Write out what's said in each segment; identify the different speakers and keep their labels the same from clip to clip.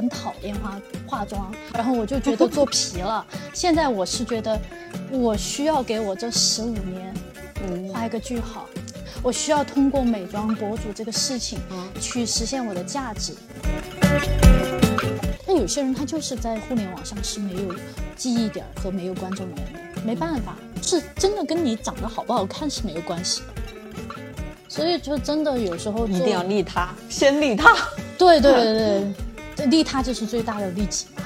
Speaker 1: 很讨厌化化妆，然后我就觉得做皮了。现在我是觉得，我需要给我这十五年，嗯，画一个句号。我需要通过美妆博主这个事情，去实现我的价值。那有些人他就是在互联网上是没有记忆点和没有观众缘的，没办法，是真的跟你长得好不好看是没有关系。所以就真的有时候
Speaker 2: 一定要利他，先利他。
Speaker 1: 对对对对，利他就是最大的利己嘛。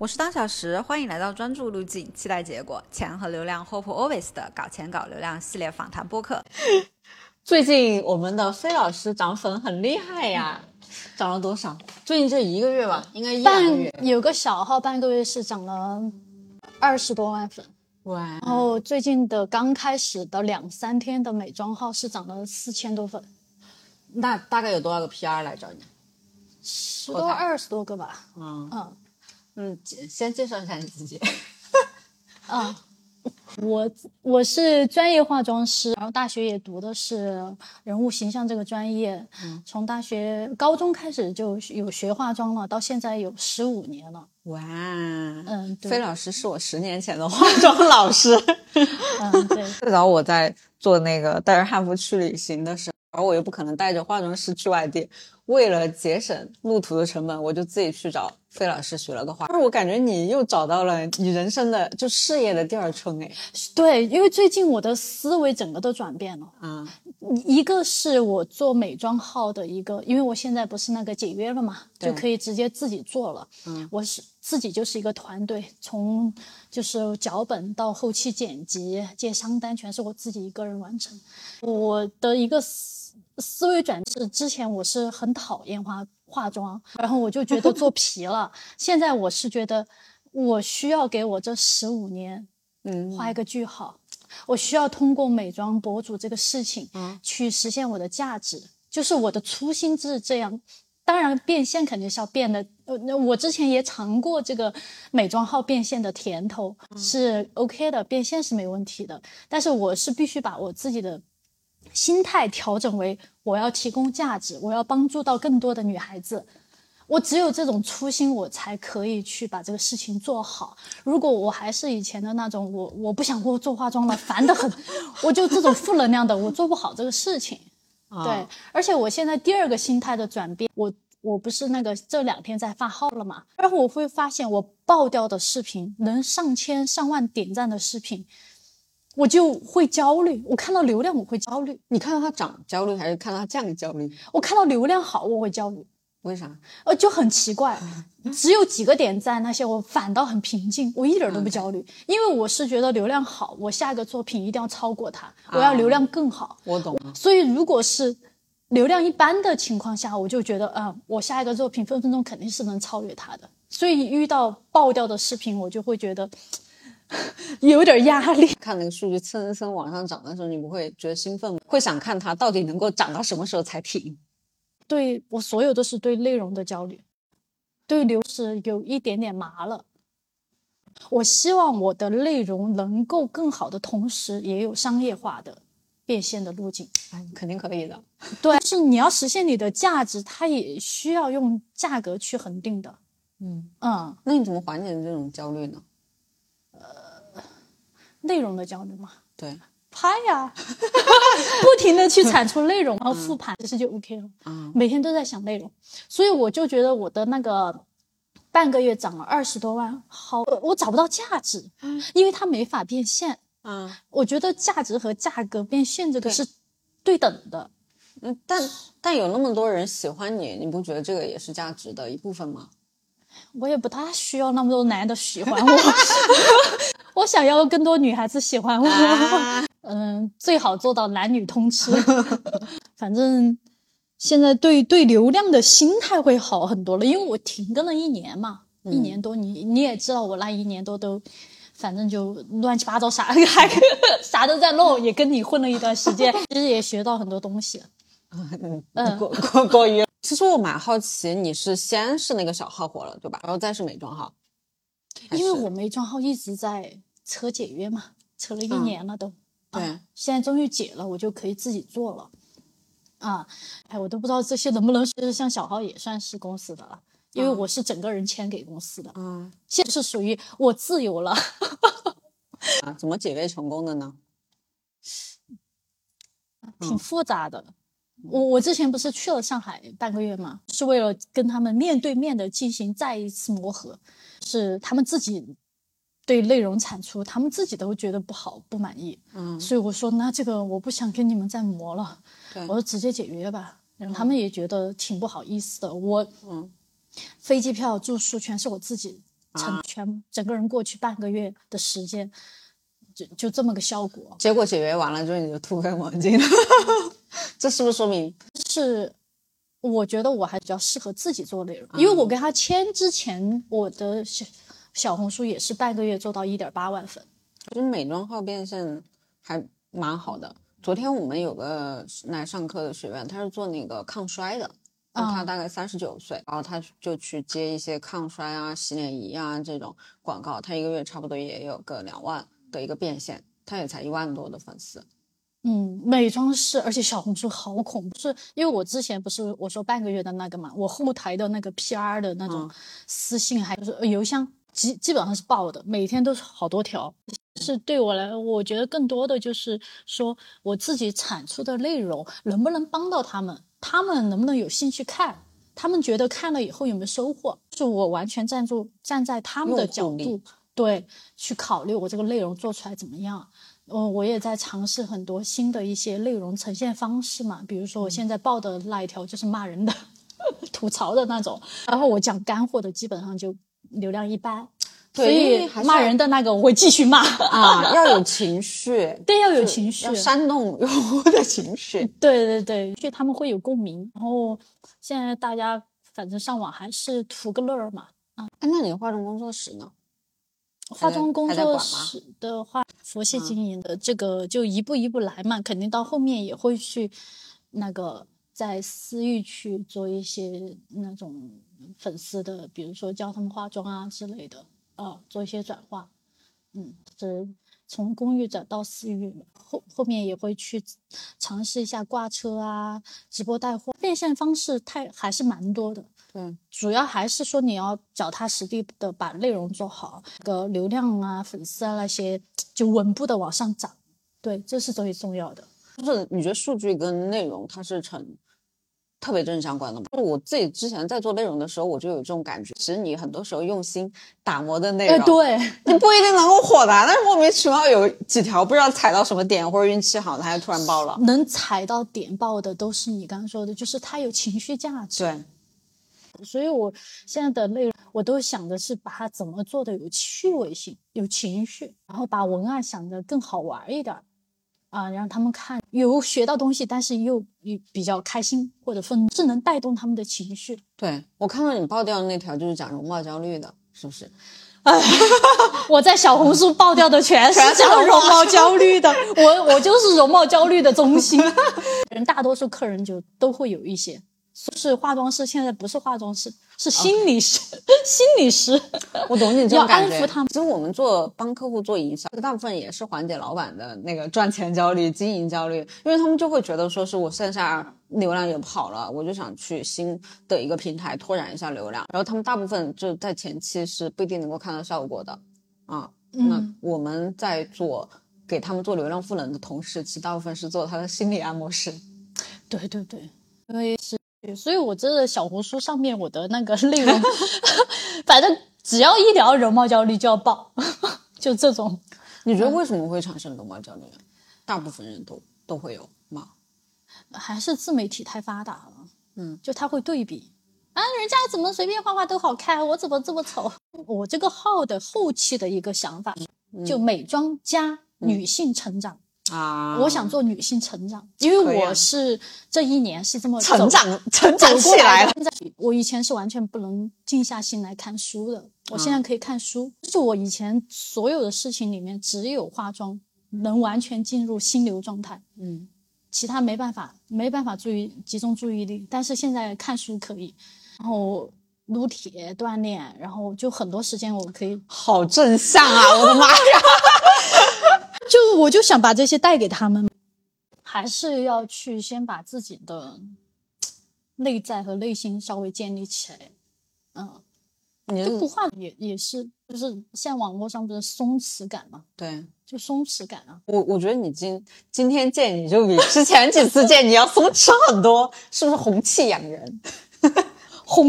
Speaker 2: 我是当小时，欢迎来到专注路径，期待结果，钱和流量，Hope Always 的搞钱搞流量系列访谈播客。最近我们的飞老师涨粉很厉害呀，涨了多少？最近这一个月吧，应该一半个月。
Speaker 1: 有个小号半个月是涨了二十多万粉，哇！然后最近的刚开始的两三天的美妆号是涨了四千多粉。
Speaker 2: 那大概有多少个 PR 来找你？
Speaker 1: 十多二十多个吧。
Speaker 2: 嗯嗯嗯，先介绍一下你自己。
Speaker 1: 啊。我我是专业化妆师，然后大学也读的是人物形象这个专业。嗯，从大学高中开始就有学化妆了，到现在有十五年了。哇，
Speaker 2: 嗯，飞老师是我十年前的化妆老师。
Speaker 1: 嗯，对。
Speaker 2: 最早我在做那个带着汉服去旅行的时候，而我又不可能带着化妆师去外地，为了节省路途的成本，我就自己去找。费老师学了个画，但是我感觉你又找到了你人生的就事业的第二春哎。
Speaker 1: 对，因为最近我的思维整个都转变了啊。一个是我做美妆号的一个，因为我现在不是那个解约了嘛，就可以直接自己做了。嗯，我是自己就是一个团队，从就是脚本到后期剪辑、接商单，全是我自己一个人完成。我的一个思思维转是，之前我是很讨厌化。化妆，然后我就觉得做皮了。现在我是觉得，我需要给我这十五年，嗯，画一个句号。我需要通过美妆博主这个事情，嗯，去实现我的价值。就是我的初心是这样。当然变现肯定是要变的。呃，那我之前也尝过这个美妆号变现的甜头，是 OK 的，变现是没问题的。但是我是必须把我自己的。心态调整为我要提供价值，我要帮助到更多的女孩子。我只有这种初心，我才可以去把这个事情做好。如果我还是以前的那种，我我不想过做化妆了，烦得很，我就这种负能量的，我做不好这个事情。对，而且我现在第二个心态的转变，我我不是那个这两天在发号了嘛，然后我会发现我爆掉的视频，能上千上万点赞的视频。我就会焦虑，我看到流量我会焦虑。
Speaker 2: 你看到它涨焦虑，还是看到它降焦虑？
Speaker 1: 我看到流量好我会焦虑。
Speaker 2: 为啥？
Speaker 1: 呃，就很奇怪，只有几个点赞那些，我反倒很平静，我一点都不焦虑，因为我是觉得流量好，我下一个作品一定要超过它，我要流量更好。
Speaker 2: 我懂。
Speaker 1: 所以如果是流量一般的情况下，我就觉得，嗯，我下一个作品分分钟肯定是能超越它的。所以遇到爆掉的视频，我就会觉得。有点压力，
Speaker 2: 看那个数据蹭蹭往上涨的时候，你不会觉得兴奋吗？会想看它到底能够涨到什么时候才停？
Speaker 1: 对我所有都是对内容的焦虑，对流是有一点点麻了。我希望我的内容能够更好的同时，也有商业化的变现的路径。
Speaker 2: 哎，肯定可以的。
Speaker 1: 对，就是你要实现你的价值，它也需要用价格去恒定的。
Speaker 2: 嗯嗯，那你怎么缓解这种焦虑呢？
Speaker 1: 呃内容的焦虑嘛，
Speaker 2: 对，
Speaker 1: 拍呀，不停的去产出内容，然后复盘，其实就 OK 了。嗯，每天都在想内容，所以我就觉得我的那个半个月涨了二十多万，好，我找不到价值，因为它没法变现。嗯，我觉得价值和价格变现这个是对等的。
Speaker 2: 嗯，但但有那么多人喜欢你，你不觉得这个也是价值的一部分吗？
Speaker 1: 我也不大需要那么多男的喜欢我。我想要更多女孩子喜欢我，嗯，最好做到男女通吃。反正现在对对流量的心态会好很多了，因为我停更了一年嘛，一年多，你你也知道我那一年多都，反正就乱七八糟啥还啥都在弄，也跟你混了一段时间，其实也学到很多东西。
Speaker 2: 嗯，过过过于。其实我蛮好奇，你是先是那个小号火了，对吧？然后再是美妆号。
Speaker 1: 因为我美妆号一直在扯解约嘛，扯了一年了都。
Speaker 2: 对，
Speaker 1: 现在终于解了，我就可以自己做了。啊，哎，我都不知道这些能不能是像小号也算是公司的了，因为我是整个人签给公司的。啊，现在是属于我自由了。
Speaker 2: 啊，怎么解约成功的呢？
Speaker 1: 挺复杂的。我我之前不是去了上海半个月嘛，是为了跟他们面对面的进行再一次磨合，是他们自己。对内容产出，他们自己都觉得不好、不满意，嗯，所以我说那这个我不想跟你们再磨了，我说直接解约吧。然后他们也觉得挺不好意思的，我，嗯，飞机票、住宿全是我自己成全，整个人过去半个月的时间，就就这么个效果。
Speaker 2: 结果解约完了之后你就突飞猛进了，这是不是说明
Speaker 1: 是？我觉得我还比较适合自己做内容，因为我跟他签之前我的。小红书也是半个月做到一点八万粉，
Speaker 2: 其实美妆号变现还蛮好的。昨天我们有个来上课的学员，他是做那个抗衰的，他大概三十九岁，然后他就去接一些抗衰啊、洗脸仪啊这种广告，他一个月差不多也有个两万的一个变现，他也才一万多的粉丝。
Speaker 1: 嗯，美妆是，而且小红书好恐怖，是因为我之前不是我说半个月的那个嘛，我后台的那个 PR 的那种私信还是邮箱。基基本上是爆的，每天都是好多条。是对我来，我觉得更多的就是说，我自己产出的内容能不能帮到他们，他们能不能有兴趣看，他们觉得看了以后有没有收获，是我完全站住站在他们的角度，对，去考虑我这个内容做出来怎么样。嗯，我也在尝试很多新的一些内容呈现方式嘛，比如说我现在报的那一条就是骂人的、吐槽的那种，然后我讲干货的基本上就。流量一般，所以骂人的那个我会继续骂
Speaker 2: 啊，要有情绪，
Speaker 1: 对，要有情绪，
Speaker 2: 要煽动用户的情绪，
Speaker 1: 对对对，就他们会有共鸣。然后现在大家反正上网还是图个乐儿嘛，啊，
Speaker 2: 那你化妆工作室呢？
Speaker 1: 化妆工作室的话，佛系经营的，这个就一步一步来嘛，肯定到后面也会去那个在私域去做一些那种。粉丝的，比如说教他们化妆啊之类的，啊，做一些转化，嗯，是从公寓转到私域，后后面也会去尝试一下挂车啊，直播带货，变现方式太还是蛮多的，
Speaker 2: 嗯，
Speaker 1: 主要还是说你要脚踏实地的把内容做好，个流量啊、粉丝啊那些就稳步的往上涨，对，这是最重要的。
Speaker 2: 就是你觉得数据跟内容它是成？特别正相关的嘛，就我自己之前在做内容的时候，我就有这种感觉。其实你很多时候用心打磨的内容，
Speaker 1: 对，
Speaker 2: 你不一定能够火的，但是莫名其妙有几条不知道踩到什么点，或者运气好，它就突然爆了。
Speaker 1: 能踩到点爆的都是你刚刚说的，就是它有情绪价值。
Speaker 2: 对，
Speaker 1: 所以我现在的内容，我都想的是把它怎么做的有趣味性、有情绪，然后把文案想的更好玩一点。啊，让他们看有学到东西，但是又又比较开心或者愤怒，是能带动他们的情绪。
Speaker 2: 对我看到你爆掉的那条就是讲容貌焦虑的，是不是？
Speaker 1: 哎，我在小红书爆掉的全是讲容貌焦虑的，我我就是容貌焦虑的中心。人大多数客人就都会有一些。是化妆师，现在不是化妆师，是心理师。心理师，
Speaker 2: 我懂你这种感
Speaker 1: 觉。要安抚他们。
Speaker 2: 其实我们做帮客户做营销，大部分也是缓解老板的那个赚钱焦虑、经营焦虑，因为他们就会觉得说是我线下流量也跑了，我就想去新的一个平台拓展一下流量。然后他们大部分就在前期是不一定能够看到效果的啊。那我们在做给他们做流量赋能的同时，其实大部分是做他的心理按摩师。
Speaker 1: 对对对，因为是。所以，我这个小红书上面我的那个 内容，反正只要一聊容貌焦虑就要爆，就这种。
Speaker 2: 你觉得为什么会产生容貌焦虑？大部分人都都会有吗？
Speaker 1: 还是自媒体太发达了？嗯，就他会对比啊，人家怎么随便画画都好看，我怎么这么丑？我这个号的后期的一个想法，就美妆加女性成长。
Speaker 2: 啊，
Speaker 1: 我想做女性成长，因为我是这一年是这么
Speaker 2: 成长成长起来了。
Speaker 1: 我以前是完全不能静下心来看书的，我现在可以看书。就是我以前所有的事情里面，只有化妆能完全进入心流状态，嗯，其他没办法，没办法注意集中注意力。但是现在看书可以，然后撸铁锻炼，然后就很多时间我可以。
Speaker 2: 好正向啊！我的妈呀！
Speaker 1: 就我就想把这些带给他们，还是要去先把自己的内在和内心稍微建立起来。嗯，你就不画也也是，就是现在网络上不是松弛感嘛？
Speaker 2: 对，
Speaker 1: 就松弛感啊。
Speaker 2: 我我觉得你今今天见你就比之前几次见你要松弛很多，是不是红气养人？
Speaker 1: 红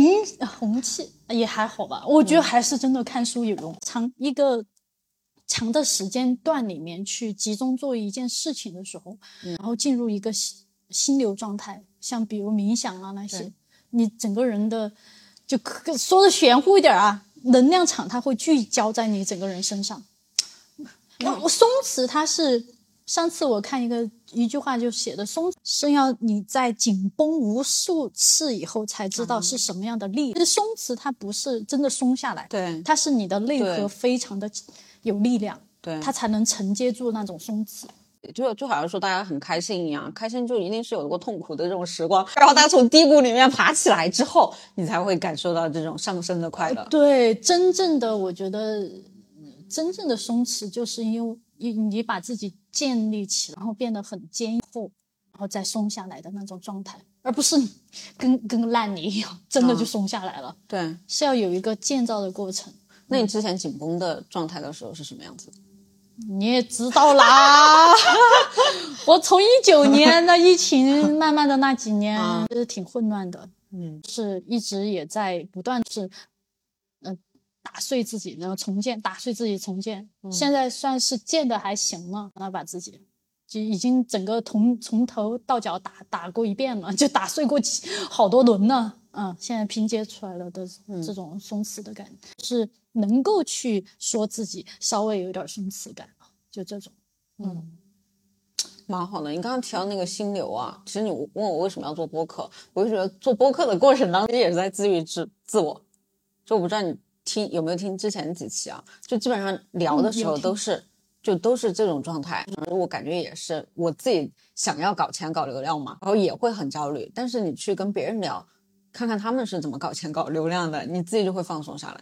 Speaker 1: 红气也还好吧，我觉得还是真的看书有用。长一个长的时间段里面去集中做一件事情的时候，然后进入一个心心流状态，像比如冥想啊那些，你整个人的就说的玄乎一点啊，能量场它会聚焦在你整个人身上。我松弛它是。上次我看一个一句话就写的松是要你在紧绷无数次以后才知道是什么样的力。其实松弛它不是真的松下来，
Speaker 2: 对，
Speaker 1: 它是你的内核非常的有力量，
Speaker 2: 对，
Speaker 1: 他才能承接住那种松弛。
Speaker 2: 就就好像说大家很开心一样，开心就一定是有过痛苦的这种时光，然后他从低谷里面爬起来之后，你才会感受到这种上升的快乐。
Speaker 1: 对，真正的我觉得，真正的松弛就是因为。你你把自己建立起，然后变得很坚固，然后再松下来的那种状态，而不是跟跟烂泥一样，真的就松下来了。
Speaker 2: 对，
Speaker 1: 是要有一个建造的过程。
Speaker 2: 那你之前紧绷的状态的时候是什么样子？
Speaker 1: 你也知道啦，我从一九年的疫情慢慢的那几年，其实挺混乱的。嗯，是一直也在不断是。嗯打碎自己，然后重建，打碎自己，重建。现在算是建的还行了，那把自己就已经整个从从头到脚打打过一遍了，就打碎过好多轮了。嗯，现在拼接出来了的这种松弛的感觉，是能够去说自己稍微有点松弛感就这种。嗯，
Speaker 2: 蛮好的。你刚刚提到那个心流啊，其实你问我为什么要做播客，我就觉得做播客的过程当中也是在自愈自自我。就我不知道你。听有没有听之前几期啊？就基本上聊的时候都是，就都是这种状态。我感觉也是我自己想要搞钱搞流量嘛，然后也会很焦虑。但是你去跟别人聊，看看他们是怎么搞钱搞流量的，你自己就会放松下来。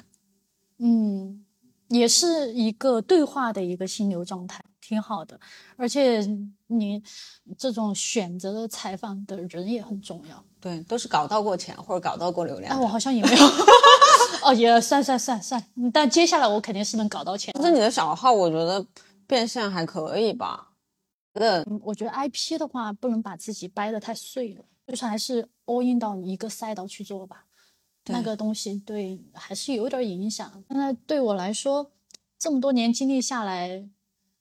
Speaker 1: 嗯，也是一个对话的一个心流状态，挺好的。而且你这种选择的采访的人也很重要。
Speaker 2: 对，都是搞到过钱或者搞到过流量。
Speaker 1: 哎，我好像也没有。哦，也算算算算，但接下来我肯定是能搞到钱。
Speaker 2: 但是你的小号，我觉得变现还可以吧？
Speaker 1: 觉得，我觉得 IP 的话，不能把自己掰得太碎了，就是还是 all in 到一个赛道去做吧。那个东西对还是有点影响。那对我来说，这么多年经历下来，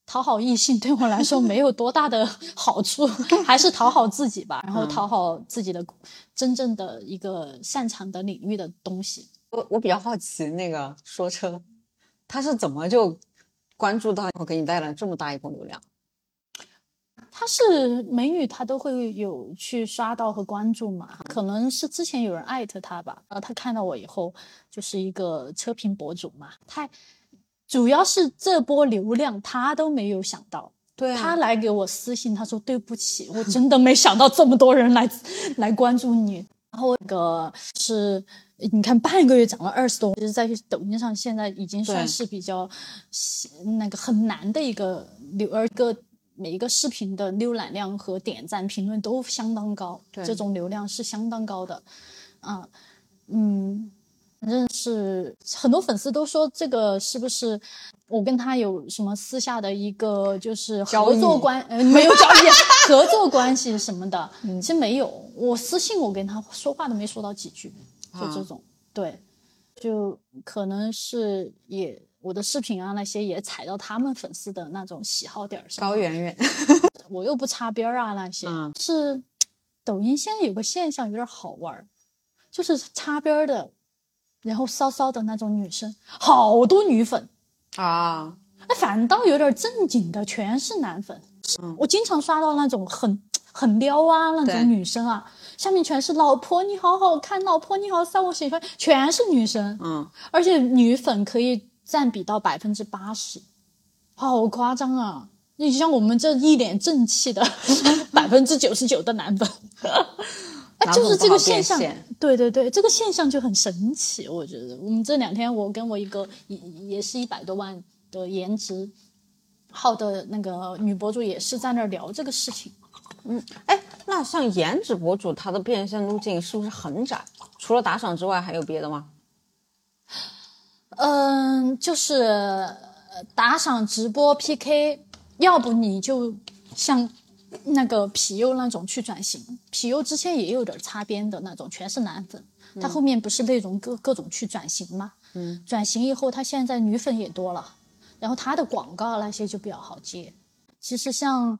Speaker 1: 讨好异性对我来说没有多大的 好处，还是讨好自己吧。然后讨好自己的真正的一个擅长的领域的东西。
Speaker 2: 我我比较好奇，那个说车，他是怎么就关注到，我给你带来这么大一波流量？
Speaker 1: 他是美女，他都会有去刷到和关注嘛？可能是之前有人艾特他吧，然后他看到我以后，就是一个车评博主嘛。他主要是这波流量他都没有想到，
Speaker 2: 对
Speaker 1: 他来给我私信，他说对不起，我真的没想到这么多人来来关注你。然后那个是。你看，半个月涨了二十多，其实，在抖音上现在已经算是比较那个很难的一个流，而个每一个视频的浏览量和点赞、评论都相当高，这种流量是相当高的。啊，嗯，反正是很多粉丝都说这个是不是我跟他有什么私下的一个就是合作关，呃，没有交易，合作关系什么的，其实没有。我私信我跟他说话都没说到几句。就这种，对，就可能是也我的视频啊那些也踩到他们粉丝的那种喜好点上。
Speaker 2: 高圆圆，
Speaker 1: 我又不擦边啊那些。是抖音现在有个现象有点好玩，就是擦边的，然后骚骚的那种女生，好多女粉
Speaker 2: 啊，
Speaker 1: 那反倒有点正经的全是男粉。我经常刷到那种很很撩啊那种女生啊。下面全是老婆你好好看，老婆你好骚，我喜欢，全是女生，
Speaker 2: 嗯，
Speaker 1: 而且女粉可以占比到百分之八十，好夸张啊！你像我们这一脸正气的 百分之九十九的男粉，就是这个现象，对对对，这个现象就很神奇。我觉得我们这两天，我跟我一个也也是一百多万的颜值号的那个女博主，也是在那儿聊这个事情。
Speaker 2: 嗯，哎，那像颜值博主，他的变现路径是不是很窄？除了打赏之外，还有别的吗？
Speaker 1: 嗯，就是打赏、直播、PK，要不你就像那个皮优那种去转型。皮优之前也有点擦边的那种，全是男粉，他后面不是内容各各种去转型吗？嗯，转型以后，他现在女粉也多了，然后他的广告那些就比较好接。其实像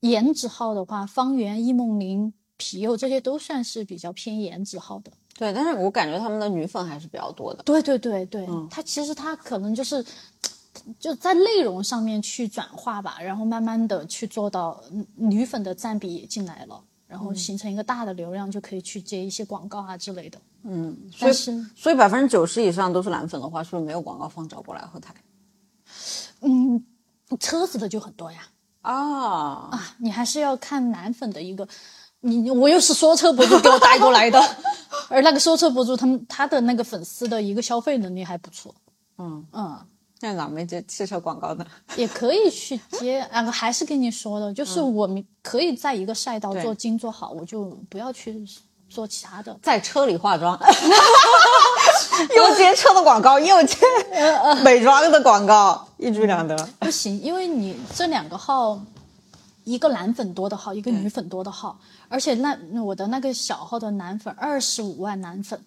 Speaker 1: 颜值号的话，方圆、易梦玲、皮优这些都算是比较偏颜值号的。
Speaker 2: 对，但是我感觉他们的女粉还是比较多的。
Speaker 1: 对对对对，他其实他可能就是就在内容上面去转化吧，然后慢慢的去做到女粉的占比也进来了，然后形成一个大的流量，就可以去接一些广告啊之类的。
Speaker 2: 嗯，所以所以百分之九十以上都是男粉的话，是不是没有广告方找过来后台？
Speaker 1: 嗯，车子的就很多呀。
Speaker 2: 啊
Speaker 1: 啊，你还是要看男粉的一个。你我又是说车博主给我带过来的，而那个说车博主他们他的那个粉丝的一个消费能力还不错。
Speaker 2: 嗯
Speaker 1: 嗯，
Speaker 2: 那咋没接汽车广告呢？
Speaker 1: 也可以去接，啊，还是跟你说的，就是我们可以在一个赛道做精做好，我就不要去做其他的。
Speaker 2: 在车里化妆，又接车的广告，又接美妆的广告，一举两得。
Speaker 1: 不行，因为你这两个号。一个男粉多的号，一个女粉多的号，而且那我的那个小号的男粉二十五万男粉，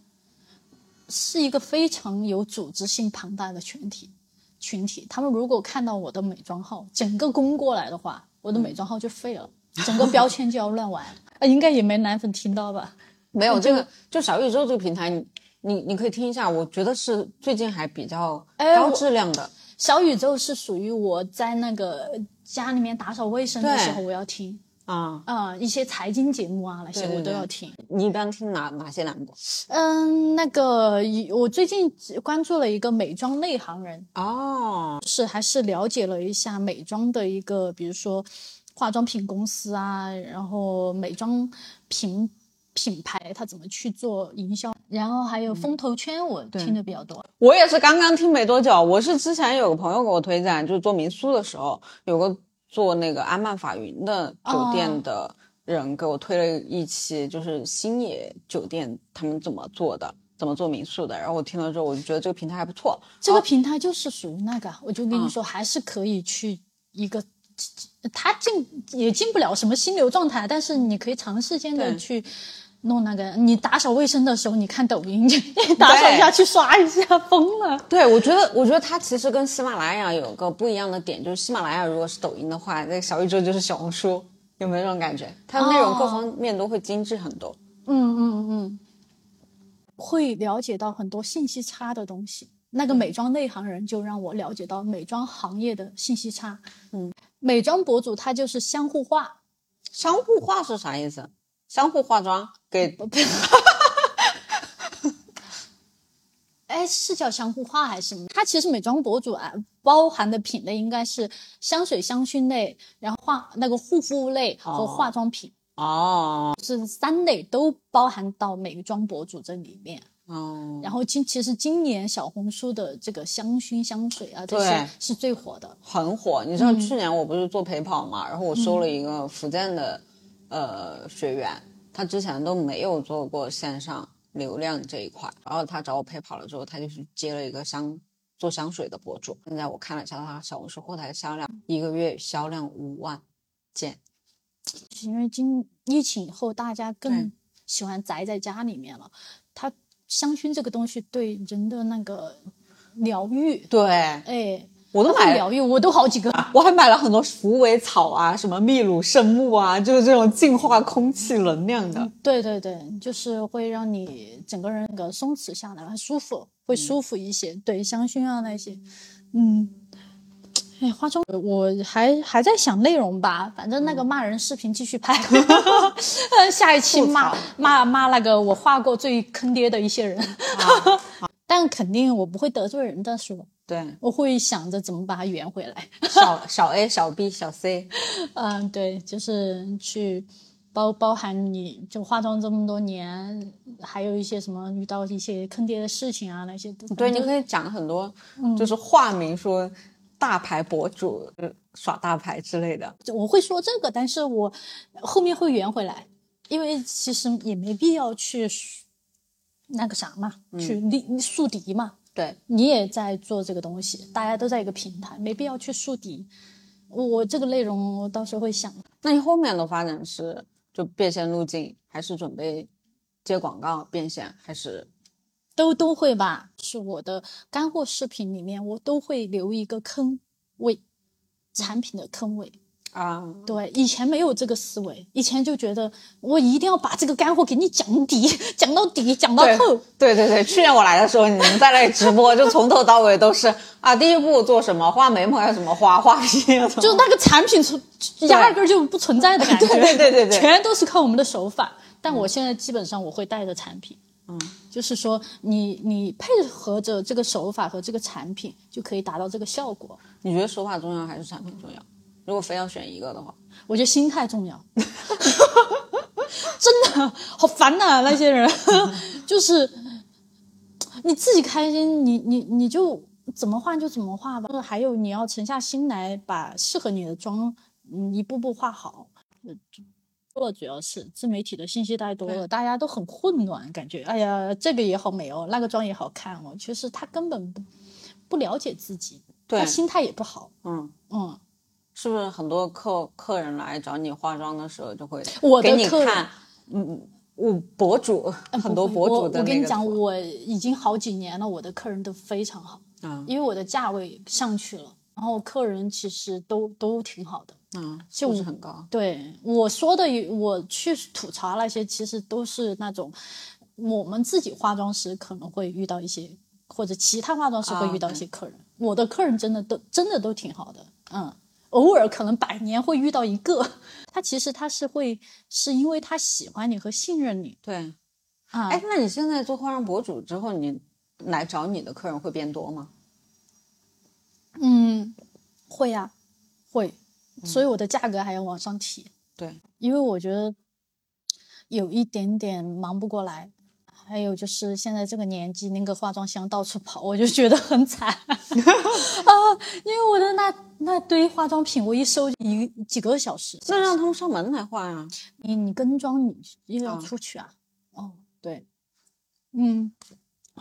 Speaker 1: 是一个非常有组织性庞大的群体。群体，他们如果看到我的美妆号整个攻过来的话，我的美妆号就废了，整个标签就要乱完。啊，应该也没男粉听到吧？
Speaker 2: 没有这个，就小宇宙这个平台，你你你可以听一下，我觉得是最近还比较高质量的。
Speaker 1: 小宇宙是属于我在那个。家里面打扫卫生的时候，我要听。
Speaker 2: 啊。
Speaker 1: 啊，一些财经节目啊那些我都要听。
Speaker 2: 你一般听哪哪些栏目？
Speaker 1: 嗯，那个我最近关注了一个美妆内行人。
Speaker 2: 哦，
Speaker 1: 是还是了解了一下美妆的一个，比如说化妆品公司啊，然后美妆品品牌它怎么去做营销，然后还有风投圈我听的比较多。
Speaker 2: 我也是刚刚听没多久，我是之前有个朋友给我推荐，就是做民宿的时候有个。做那个安曼法云的酒店的人给我推了一期，就是星野酒店他们怎么做的，怎么做民宿的。然后我听了之后，我就觉得这个平台还不错。
Speaker 1: 这个平台就是属于那个，我就跟你说，还是可以去一个，他进也进不了什么心流状态，但是你可以长时间的去。弄那个，你打扫卫生的时候，你看抖音，你打扫一下去刷一下，疯了。
Speaker 2: 对，我觉得，我觉得它其实跟喜马拉雅有个不一样的点，就是喜马拉雅如果是抖音的话，那小宇宙就是小红书，有没有这种感觉？它的内容各方面都会精致很多。
Speaker 1: 嗯嗯嗯，会了解到很多信息差的东西。那个美妆内行人就让我了解到美妆行业的信息差。嗯，美妆博主他就是相互化，
Speaker 2: 相互化是啥意思？相互化妆给，
Speaker 1: 哎，是叫相互化还是什么？它其实美妆博主啊，包含的品类应该是香水、香薰类，然后化那个护肤类和化妆品
Speaker 2: 哦，
Speaker 1: 是三类都包含到美妆博主这里面
Speaker 2: 哦。
Speaker 1: 然后今其实今年小红书的这个香薰、香水啊这些是最火的，
Speaker 2: 很火。你知道去年我不是做陪跑嘛，然后我收了一个福建的。呃，学员他之前都没有做过线上流量这一块，然后他找我陪跑了之后，他就去接了一个香做香水的博主。现在我看了一下他小红书后台销量，一个月销量五万件。
Speaker 1: 因为今疫情以后，大家更喜欢宅在家里面了。他香薰这个东西对人的那个疗愈，
Speaker 2: 对，
Speaker 1: 哎。
Speaker 2: 我都买
Speaker 1: 疗愈，我都好几个，
Speaker 2: 我还买了很多鼠尾草啊，什么秘鲁圣木啊，就是这种净化空气能量的。
Speaker 1: 对对对，就是会让你整个人那个松弛下来，很舒服，会舒服一些。对香薰啊那些，嗯，哎，化妆我还还在想内容吧，反正那个骂人视频继续拍，下一期骂骂骂那个我画过最坑爹的一些人，但肯定我不会得罪人的说。
Speaker 2: 对，
Speaker 1: 我会想着怎么把它圆回来。
Speaker 2: 小小 A、小 B、小
Speaker 1: C，嗯，对，就是去包包含你就化妆这么多年，还有一些什么遇到一些坑爹的事情啊，那些
Speaker 2: 对，你可以讲很多，就是化名说大牌博主耍大牌之类的。
Speaker 1: 我会说这个，但是我后面会圆回来，因为其实也没必要去那个啥嘛，去立树敌嘛。
Speaker 2: 对
Speaker 1: 你也在做这个东西，大家都在一个平台，没必要去树敌。我这个内容我到时候会想。
Speaker 2: 那你后面的发展是？就变现路径，还是准备接广告变现，还是
Speaker 1: 都都会吧？是我的干货视频里面，我都会留一个坑位，产品的坑位。
Speaker 2: 啊，
Speaker 1: 对，以前没有这个思维，以前就觉得我一定要把这个干货给你讲底，讲到底，讲到透。
Speaker 2: 对对对，去年我来的时候，你们在那里直播，就从头到尾都是啊，第一步做什么，画眉毛要怎么画，画皮
Speaker 1: 就那个产品存压根就不存在的感觉，
Speaker 2: 对对对对，
Speaker 1: 全都是靠我们的手法。但我现在基本上我会带着产品，
Speaker 2: 嗯，
Speaker 1: 就是说你你配合着这个手法和这个产品，就可以达到这个效果。
Speaker 2: 你觉得手法重要还是产品重要？如果非要选一个的话，
Speaker 1: 我觉得心态重要。真的好烦呐，那些人 就是你自己开心，你你你就怎么画就怎么画吧。还有你要沉下心来，把适合你的妆嗯一步步画好。做主要是自媒体的信息太多了，大家都很混乱，感觉哎呀这个也好美哦，那个妆也好看哦。其实他根本不不了解自己，他心态也不好。
Speaker 2: 嗯
Speaker 1: 嗯。
Speaker 2: 是不是很多客客人来找你化妆的时候就会
Speaker 1: 给
Speaker 2: 你看？嗯，我博主很多博主的。
Speaker 1: 我跟你讲，我已经好几年了，我的客人都非常好
Speaker 2: 嗯，
Speaker 1: 因为我的价位上去了，然后客人其实都都挺好的
Speaker 2: 嗯，素质很高。
Speaker 1: 对我说的，我去吐槽那些，其实都是那种我们自己化妆师可能会遇到一些，或者其他化妆师会遇到一些客人。我的客人真的都真的都挺好的，嗯。偶尔可能百年会遇到一个，他其实他是会是因为他喜欢你和信任你。
Speaker 2: 对，
Speaker 1: 啊，
Speaker 2: 哎，那你现在做化妆博主之后，你来找你的客人会变多吗？
Speaker 1: 嗯，会呀，会，所以我的价格还要往上提。
Speaker 2: 对，
Speaker 1: 因为我觉得有一点点忙不过来。还有就是现在这个年纪，那个化妆箱到处跑，我就觉得很惨 啊！因为我的那那堆化妆品，我一收一几个小时。
Speaker 2: 那让他们上门来画呀？
Speaker 1: 你你跟妆你又要出去啊？
Speaker 2: 哦，对，
Speaker 1: 嗯，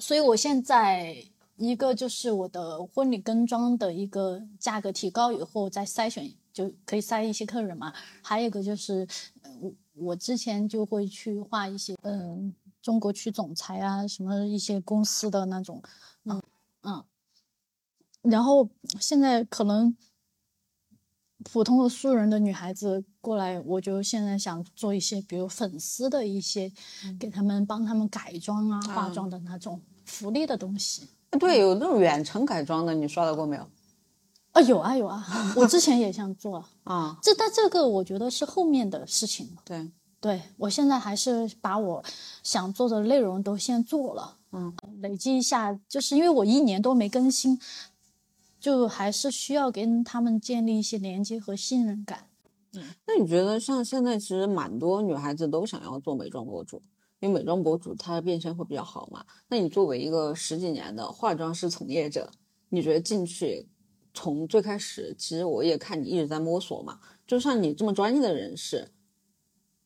Speaker 1: 所以我现在一个就是我的婚礼跟妆的一个价格提高以后，再筛选就可以筛一些客人嘛。还有一个就是，我我之前就会去画一些嗯。中国区总裁啊，什么一些公司的那种，嗯嗯，然后现在可能普通的素人的女孩子过来，我就现在想做一些，比如粉丝的一些，给他们帮他们改装啊、化妆的那种福利的东西。
Speaker 2: 对，有那种远程改装的，你刷到过没有？
Speaker 1: 啊，有啊有啊，我之前也想做
Speaker 2: 啊，
Speaker 1: 这但这个我觉得是后面的事情。
Speaker 2: 对。
Speaker 1: 对我现在还是把我想做的内容都先做了，
Speaker 2: 嗯，
Speaker 1: 累积一下，就是因为我一年多没更新，就还是需要跟他们建立一些连接和信任感。
Speaker 2: 嗯，那你觉得像现在其实蛮多女孩子都想要做美妆博主，因为美妆博主她的变现会比较好嘛？那你作为一个十几年的化妆师从业者，你觉得进去从最开始，其实我也看你一直在摸索嘛，就像你这么专业的人士。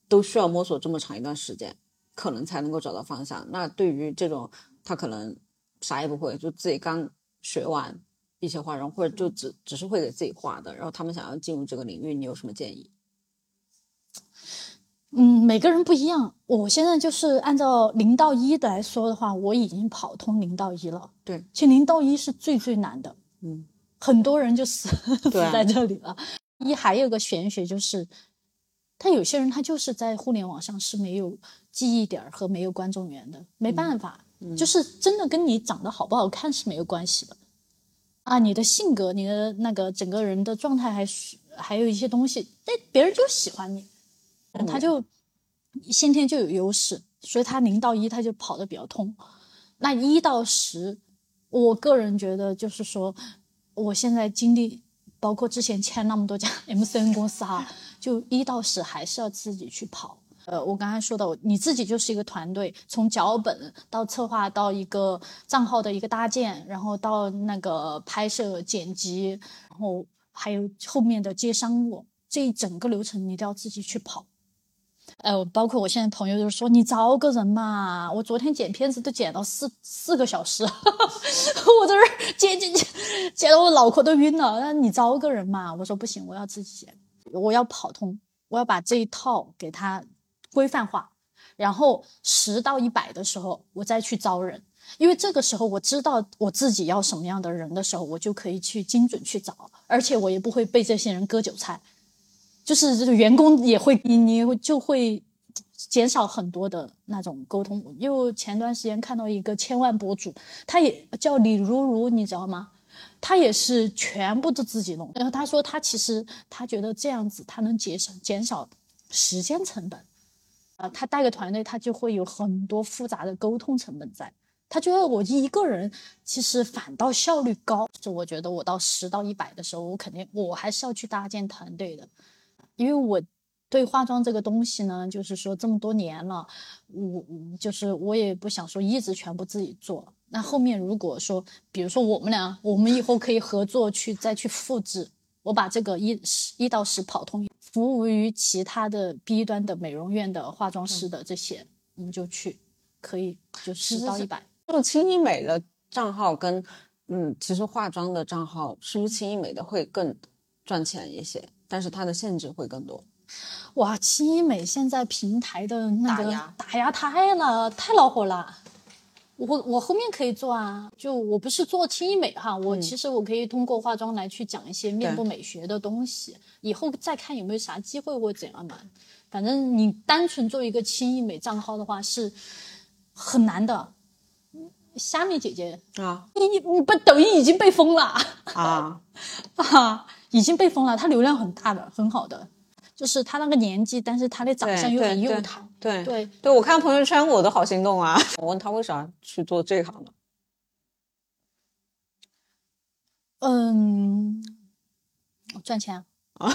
Speaker 2: 都需要摸索这么长一段时间，可能才能够找到方向。那对于这种他可能啥也不会，就自己刚学完一些化妆，或者就只只是会给自己画的，然后他们想要进入这个领域，你有什么建议？
Speaker 1: 嗯，每个人不一样。我现在就是按照零到一来说的话，我已经跑通零到一了。
Speaker 2: 对，
Speaker 1: 其实零到一是最最难的。
Speaker 2: 嗯，
Speaker 1: 很多人就死 死在这里了。一还有个玄学就是。他有些人他就是在互联网上是没有记忆点和没有观众缘的，没办法，就是真的跟你长得好不好看是没有关系的，啊，你的性格、你的那个整个人的状态还是还有一些东西，那别人就喜欢你，他就先天就有优势，所以他零到一他就跑得比较通，那一到十，我个人觉得就是说，我现在经历包括之前签那么多家 MCN 公司哈，就一到十还是要自己去跑。呃，我刚才说的，你自己就是一个团队，从脚本到策划到一个账号的一个搭建，然后到那个拍摄剪辑，然后还有后面的接商务，这一整个流程你都要自己去跑。呃，包括我现在朋友就是说你招个人嘛，我昨天剪片子都剪到四四个小时，我在这剪剪剪，剪得我脑壳都晕了。那你招个人嘛，我说不行，我要自己剪，我要跑通，我要把这一套给他。规范化，然后十到一百的时候，我再去招人，因为这个时候我知道我自己要什么样的人的时候，我就可以去精准去找，而且我也不会被这些人割韭菜，就是这个员工也会你你就会减少很多的那种沟通。因为前段时间看到一个千万博主，他也叫李如如，你知道吗？他也是全部都自己弄，然后他说他其实他觉得这样子他能节省减少时间成本。啊，他带个团队，他就会有很多复杂的沟通成本在。他觉得我一个人其实反倒效率高。就我觉得我到十到一百的时候，我肯定我还是要去搭建团队的，因为我对化妆这个东西呢，就是说这么多年了，我就是我也不想说一直全部自己做。那后面如果说，比如说我们俩，我们以后可以合作去再去复制，我把这个一十一到十跑通。服务于其他的 B 端的美容院的化妆师的这些，我们就去，可以就十到一百。
Speaker 2: 做轻医美的账号跟嗯，其实化妆的账号是不是轻医美的会更赚钱一些？但是它的限制会更多。
Speaker 1: 哇，轻医美现在平台的那个打压太了，太恼火了。我我后面可以做啊，就我不是做轻医美哈，我其实我可以通过化妆来去讲一些面部美学的东西，以后再看有没有啥机会或怎样嘛。反正你单纯做一个轻医美账号的话是很难的。虾米姐姐啊，你你你不抖音已经被封了啊 啊，已经被封了，它流量很大的，很好的。就是他那个年纪，但是他的长相又很幼态。
Speaker 2: 对
Speaker 1: 对
Speaker 2: 对，我看朋友圈我都好心动啊！我问他为啥去做这行的？
Speaker 1: 嗯，赚钱啊，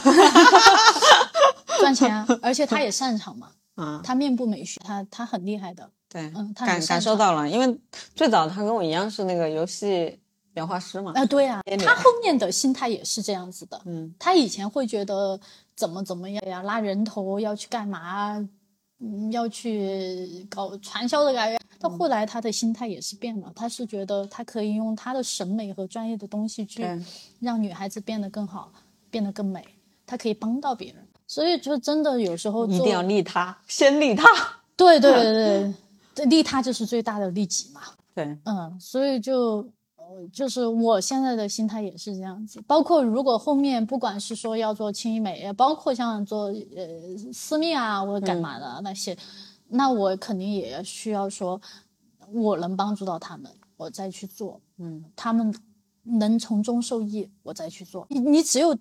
Speaker 1: 赚钱啊，而且他 也擅长嘛。啊，他面部美学，他他很厉害的。
Speaker 2: 对，嗯，感感受到了，因为最早他跟我一样是那个游戏描画师嘛。
Speaker 1: 啊，对啊，他后面的心态也是这样子的。嗯，他以前会觉得。怎么怎么样呀？拉人头要去干嘛？嗯，要去搞传销的感觉。到后来，他的心态也是变了。他是觉得他可以用他的审美和专业的东西去让女孩子变得更好，变得更美。他可以帮到别人，所以就真的有时候
Speaker 2: 一定要利他，先利他。
Speaker 1: 对 对对对，利他就是最大的利己嘛。
Speaker 2: 对，
Speaker 1: 嗯，所以就。就是我现在的心态也是这样子，包括如果后面不管是说要做轻医美，包括像做呃私密啊或者干嘛的那些，那我肯定也需要说，我能帮助到他们，我再去做，嗯，他们能从中受益，我再去做。你你只有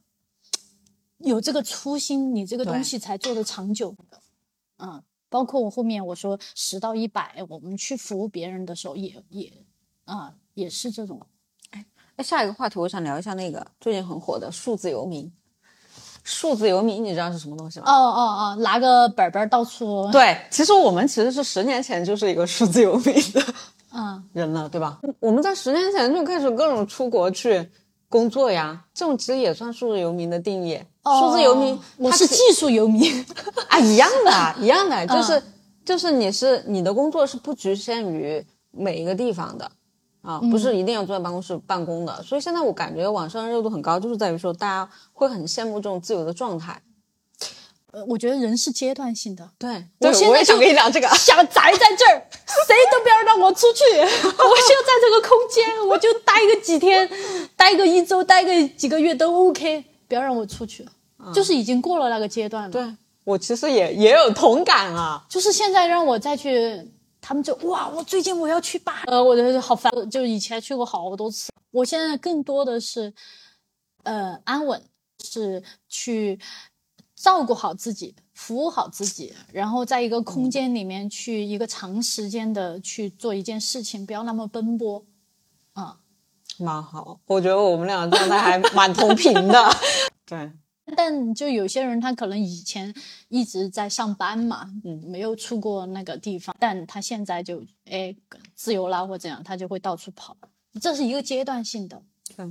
Speaker 1: 有这个初心，你这个东西才做的长久的，嗯，包括我后面我说十到一百，我们去服务别人的时候，也也啊。也是这种，
Speaker 2: 哎，那下一个话题，我想聊一下那个最近很火的数字游民。数字游民，你知道是什么东西吗？
Speaker 1: 哦哦哦，拿个本本到处。
Speaker 2: 对，其实我们其实是十年前就是一个数字游民的 嗯人了，对吧？我们在十年前就开始各种出国去工作呀，这种其实也算数字游民的定义。数字游民，
Speaker 1: 我是技术游民
Speaker 2: 啊，一样的，一样的，就是就是你是你的工作是不局限于每一个地方的。啊，不是一定要坐在办公室办公的，所以现在我感觉网上热度很高，就是在于说大家会很羡慕这种自由的状态。
Speaker 1: 呃，我觉得人是阶段性的。
Speaker 2: 对，我现在就
Speaker 1: 跟
Speaker 2: 你讲这个，
Speaker 1: 想宅在这儿，谁都不要让我出去，我就在这个空间，我就待个几天，待个一周，待个几个月都 OK，不要让我出去，就是已经过了那个阶段了。
Speaker 2: 对我其实也也有同感啊，
Speaker 1: 就是现在让我再去。他们就哇，我最近我要去巴，呃，我觉得好烦，就以前去过好多次，我现在更多的是，呃，安稳，是去照顾好自己，服务好自己，然后在一个空间里面去一个长时间的去做一件事情，不要那么奔波，啊，
Speaker 2: 蛮好，我觉得我们俩状态还蛮同频的。对，
Speaker 1: 但就有些人他可能以前一直在上班嘛，嗯，没有出过那个地方，但他现在就哎自由啦或怎样，他就会到处跑，这是一个阶段性的。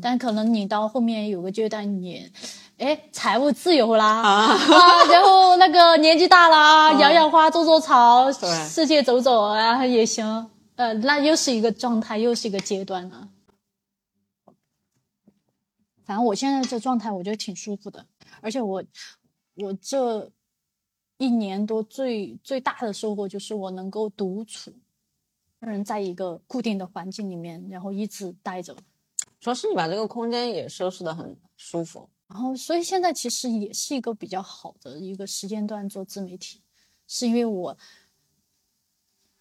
Speaker 1: 但可能你到后面有个阶段，你，哎，财务自由啦啊，然后那个年纪大啦，养养花，种种草，世界走走啊也行。呃，那又是一个状态，又是一个阶段了。反正我现在这状态，我觉得挺舒服的。而且我，我这一年多最最大的收获就是我能够独处，人在一个固定的环境里面，然后一直待着。
Speaker 2: 主要是你把这个空间也收拾的很舒服，
Speaker 1: 然后所以现在其实也是一个比较好的一个时间段做自媒体，是因为我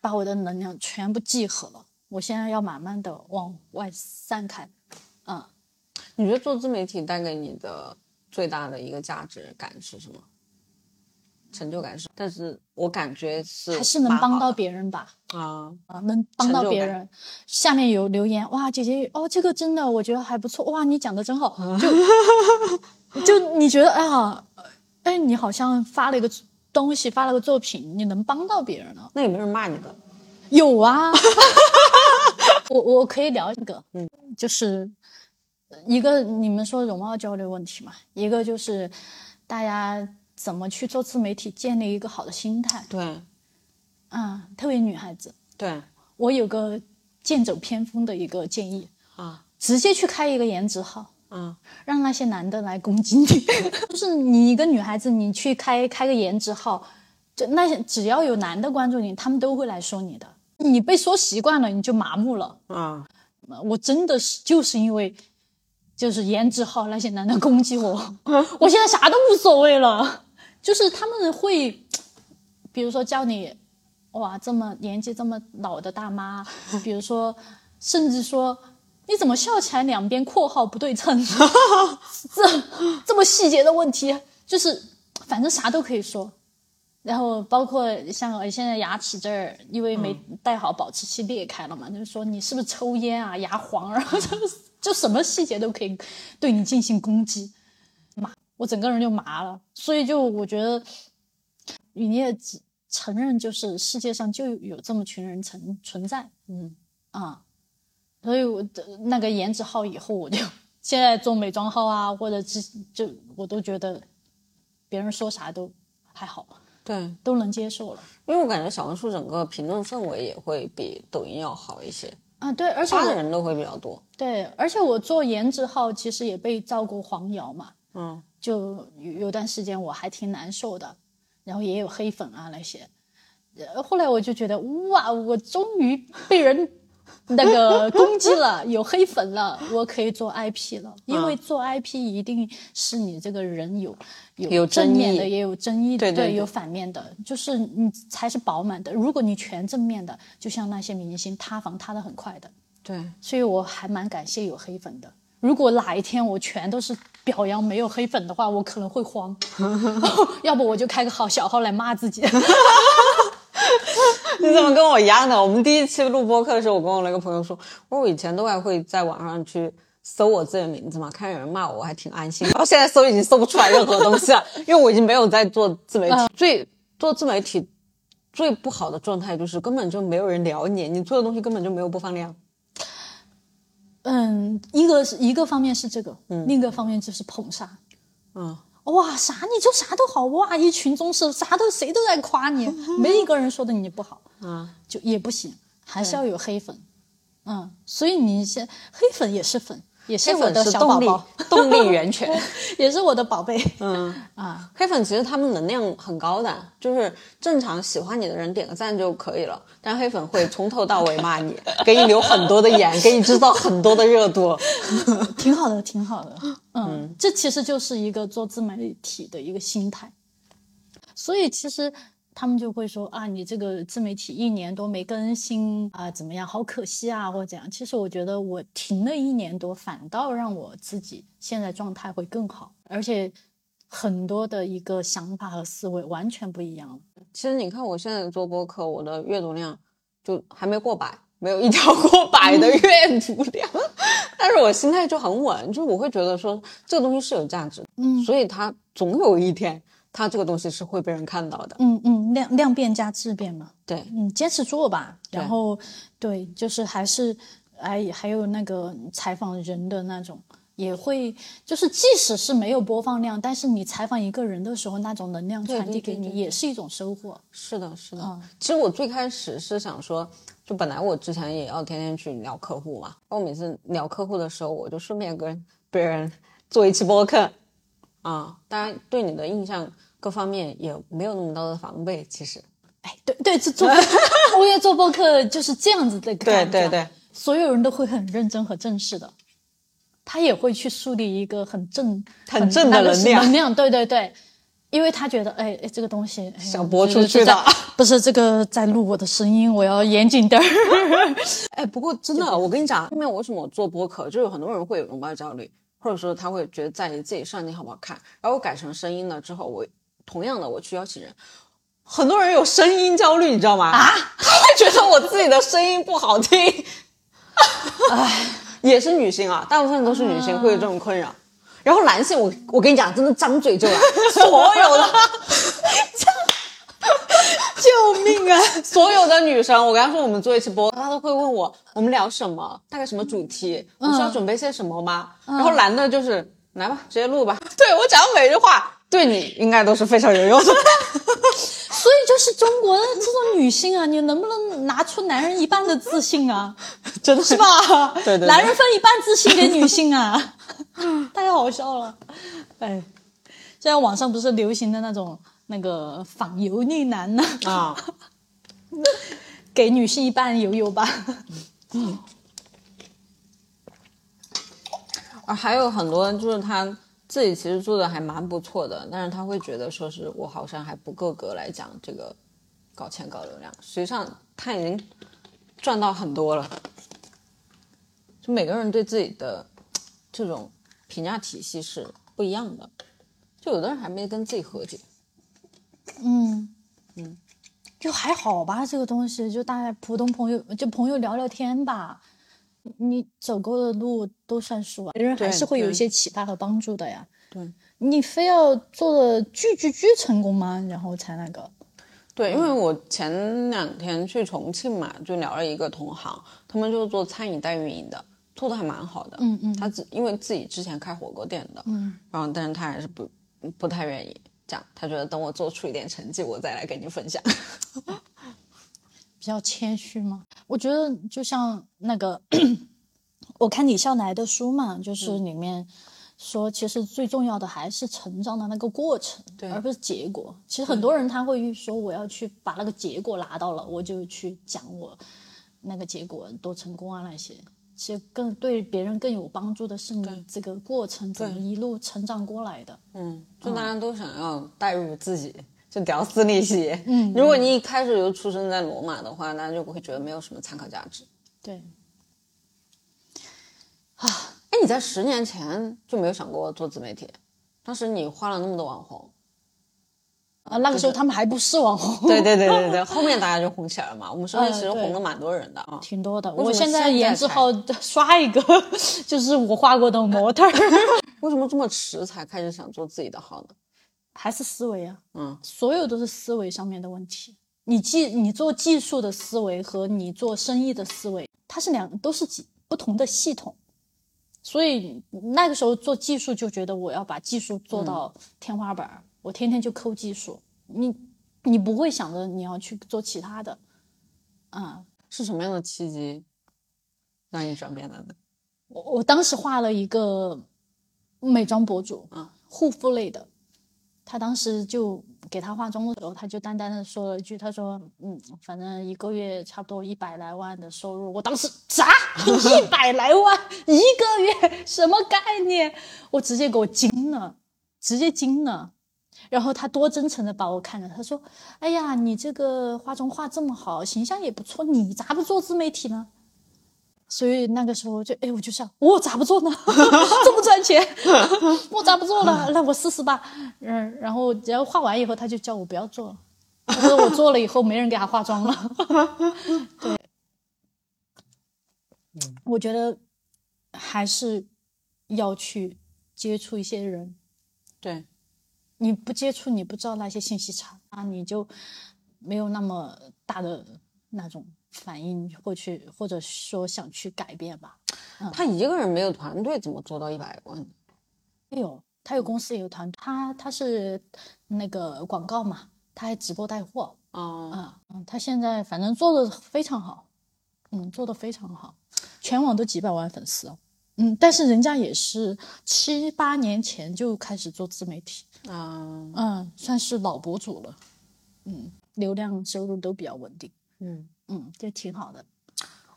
Speaker 1: 把我的能量全部集合了，我现在要慢慢的往外散开。嗯，
Speaker 2: 你觉得做自媒体带给你的最大的一个价值感是什么？成就感是，但是我感觉是
Speaker 1: 还是能帮到别人吧。啊啊，能帮到别人。下面有留言，哇，姐姐哦，这个真的我觉得还不错，哇，你讲的真好。就就你觉得，哎呀，哎，你好像发了一个东西，发了个作品，你能帮到别人了。
Speaker 2: 那有没有人骂你的？
Speaker 1: 有啊。我我可以聊一个，嗯，就是一个你们说容貌焦虑问题嘛，一个就是大家。怎么去做自媒体，建立一个好的心态？
Speaker 2: 对，
Speaker 1: 啊，特别女孩子。
Speaker 2: 对，
Speaker 1: 我有个剑走偏锋的一个建议啊，直接去开一个颜值号，啊，让那些男的来攻击你。就是你一个女孩子，你去开开个颜值号，就那些只要有男的关注你，他们都会来说你的。你被说习惯了，你就麻木了。啊，我真的是就是因为就是颜值好那些男的攻击我，我现在啥都无所谓了。就是他们会，比如说叫你，哇，这么年纪这么老的大妈，比如说，甚至说你怎么笑起来两边括号不对称，这这么细节的问题，就是反正啥都可以说。然后包括像我现在牙齿这儿，因为没戴好保持器裂开了嘛，就是说你是不是抽烟啊，牙黄，然 后就就什么细节都可以对你进行攻击。麻我整个人就麻了，所以就我觉得，你也只承认就是世界上就有这么群人存存在，嗯啊，所以我的那个颜值号以后我就现在做美妆号啊，或者是就我都觉得别人说啥都还好，
Speaker 2: 对，
Speaker 1: 都能接受了。
Speaker 2: 因为我感觉小红书整个评论氛围也会比抖音要好一些
Speaker 1: 啊，对，而且
Speaker 2: 发的人都会比较多，
Speaker 1: 对，而且我做颜值号其实也被造过黄谣嘛，嗯。就有有段时间我还挺难受的，然后也有黑粉啊那些，呃，后来我就觉得哇，我终于被人 那个攻击了，有黑粉了，我可以做 IP 了，因为做 IP 一定是你这个人有有正面的，也有争议的，
Speaker 2: 对，
Speaker 1: 有反面的，就是你才是饱满的。如果你全正面的，就像那些明星塌房塌的很快的，
Speaker 2: 对，
Speaker 1: 所以我还蛮感谢有黑粉的。如果哪一天我全都是表扬没有黑粉的话，我可能会慌。要不我就开个好小号来骂自己。
Speaker 2: 你怎么跟我一样的？我们第一期录播课的时候，我跟我那个朋友说，我说我以前都还会在网上去搜我自己的名字嘛，看有人骂我，我还挺安心。然后现在搜已经搜不出来任何东西了，因为我已经没有在做自媒体。最做自媒体最不好的状态就是根本就没有人聊你，你做的东西根本就没有播放量。
Speaker 1: 嗯，一个是一个方面是这个，嗯另一个方面就是捧杀，嗯，哇，啥你就啥都好，哇，一群宗师，啥都谁都在夸你，没一个人说的你不好，啊，就也不行，还是要有黑粉，嗯，所以你先黑粉也是粉。也是我的小宝宝，
Speaker 2: 动力源泉，
Speaker 1: 也是我的宝贝。嗯
Speaker 2: 啊，黑粉其实他们能量很高的，就是正常喜欢你的人点个赞就可以了，但黑粉会从头到尾骂你，给你留很多的言，给你制造很多的热度，
Speaker 1: 挺好的，挺好的。嗯，这其实就是一个做自媒体的一个心态，所以其实。他们就会说啊，你这个自媒体一年多没更新啊，怎么样？好可惜啊，或者怎样？其实我觉得我停了一年多，反倒让我自己现在状态会更好，而且很多的一个想法和思维完全不一样了。
Speaker 2: 其实你看我现在做播客，我的阅读量就还没过百，没有一条 过百的阅读量。但是我心态就很稳，就是我会觉得说这个东西是有价值，嗯，所以它总有一天，它这个东西是会被人看到的，
Speaker 1: 嗯嗯，量量变加质变嘛，
Speaker 2: 对，
Speaker 1: 嗯，坚持做吧，然后对，就是还是哎，还有那个采访人的那种。也会，就是即使是没有播放量，但是你采访一个人的时候，那种能量传递给你，也是一种收获。
Speaker 2: 是的，是的。其实我最开始是想说，就本来我之前也要天天去聊客户嘛，我每次聊客户的时候，我就顺便跟别人做一期播客，啊，当然对你的印象各方面也没有那么多的防备。其实，
Speaker 1: 哎，对对，这做我也做播客就是这样子的
Speaker 2: 感觉，对对对，
Speaker 1: 所有人都会很认真和正式的。他也会去树立一个很正、
Speaker 2: 很正的能量，
Speaker 1: 能量，对对对，因为他觉得，哎哎，这个东西
Speaker 2: 想播出去的，
Speaker 1: 不是这个在录我的声音，我要严谨点儿。
Speaker 2: 哎，不过真的，我跟你讲，后面为什么我做播客，就有很多人会有容貌焦虑，或者说他会觉得在意自己上镜好不好看，然后我改成声音了之后，我同样的我去邀请人，很多人有声音焦虑，你知道吗？
Speaker 1: 啊，
Speaker 2: 他会觉得我自己的声音不好听，
Speaker 1: 哎。
Speaker 2: 也是女性啊，大部分都是女性会有这种困扰。然后男性，我我跟你讲，真的张嘴就来，所有的，
Speaker 1: 救命啊！
Speaker 2: 所有的女生，我跟她说我们做一期播，她都会问我我们聊什么，大概什么主题，我需要准备些什么吗？然后男的就是来吧，直接录吧。对我讲每句话，对你应该都是非常有用的。
Speaker 1: 所以就是中国的这种女性啊，你能不能拿出男人一半的自信啊？
Speaker 2: 真的
Speaker 1: 是吧？
Speaker 2: 对对，
Speaker 1: 男人分一半自信给女性啊，太好笑了。哎，现在网上不是流行的那种那个仿油腻男呢？啊，给女性一半油油吧。嗯，
Speaker 2: 啊，还有很多就是他。自己其实做的还蛮不错的，但是他会觉得说是我好像还不够格来讲这个搞钱搞流量。实际上他已经赚到很多了。就每个人对自己的这种评价体系是不一样的，就有的人还没跟自己和解。
Speaker 1: 嗯嗯，就还好吧，这个东西就大家普通朋友就朋友聊聊天吧。你走过的路都算数啊，别人还是会有一些启发和帮助的呀。
Speaker 2: 对，
Speaker 1: 你非要做的巨巨巨成功吗？然后才那个？
Speaker 2: 对，因为我前两天去重庆嘛，就聊了一个同行，他们就是做餐饮代运营的，做的还蛮好的。
Speaker 1: 嗯嗯。
Speaker 2: 他自因为自己之前开火锅店的，嗯，然后但是他还是不不太愿意讲，他觉得等我做出一点成绩，我再来跟你分享。
Speaker 1: 比较谦虚吗？我觉得就像那个，我看李笑来的书嘛，就是里面说，其实最重要的还是成长的那个过程，
Speaker 2: 对，
Speaker 1: 而不是结果。其实很多人他会说，我要去把那个结果拿到了，我就去讲我那个结果多成功啊那些。其实更对别人更有帮助的是你这个过程怎么一路成长过来的。
Speaker 2: 嗯，就大家都想要带入自己。就屌丝逆袭。嗯，如果你一开始就出生在罗马的话，那就会觉得没有什么参考价值。
Speaker 1: 对。
Speaker 2: 啊，哎，你在十年前就没有想过做自媒体？当时你花了那么多网红。
Speaker 1: 啊，那个时候他们还不是网红。
Speaker 2: 对对对对 对，后面大家就红起来了嘛。我们身边其实红了蛮多人的啊。
Speaker 1: 挺多的。我现在颜值号 刷一个，就是我画过的模特。
Speaker 2: 为什么这么迟才开始想做自己的号呢？
Speaker 1: 还是思维啊，嗯，所有都是思维上面的问题。你技你做技术的思维和你做生意的思维，它是两都是几不同的系统。所以那个时候做技术就觉得我要把技术做到天花板，我天天就抠技术。你你不会想着你要去做其他的，啊，
Speaker 2: 是什么样的契机让你转变了呢？
Speaker 1: 我我当时画了一个美妆博主啊，护肤类的。他当时就给他化妆的时候，他就淡淡的说了一句：“他说，嗯，反正一个月差不多一百来万的收入。”我当时啥？一百来万一个月？什么概念？我直接给我惊了，直接惊了。然后他多真诚的把我看着，他说：“哎呀，你这个化妆画这么好，形象也不错，你咋不做自媒体呢？”所以那个时候就哎，我就想，我咋不做呢？这么赚钱，我咋不做呢？那我试试吧。嗯，然后只要画完以后，他就叫我不要做了。他说我做了以后没人给他化妆了。对，我觉得还是要去接触一些人。
Speaker 2: 对，
Speaker 1: 你不接触，你不知道那些信息差，啊，你就没有那么大的那种反应，或去或者说想去改变吧。
Speaker 2: 他一个人没有团队，怎么做到一百万？
Speaker 1: 没有，他有公司也有团，他他是那个广告嘛，他还直播带货。
Speaker 2: 啊，
Speaker 1: 啊，嗯，他现在反正做的非常好，嗯，做的非常好，全网都几百万粉丝哦，嗯，但是人家也是七八年前就开始做自媒体，
Speaker 2: 啊，
Speaker 1: 嗯，算是老博主了，嗯，流量收入都比较稳定，
Speaker 2: 嗯
Speaker 1: 嗯，就挺好的。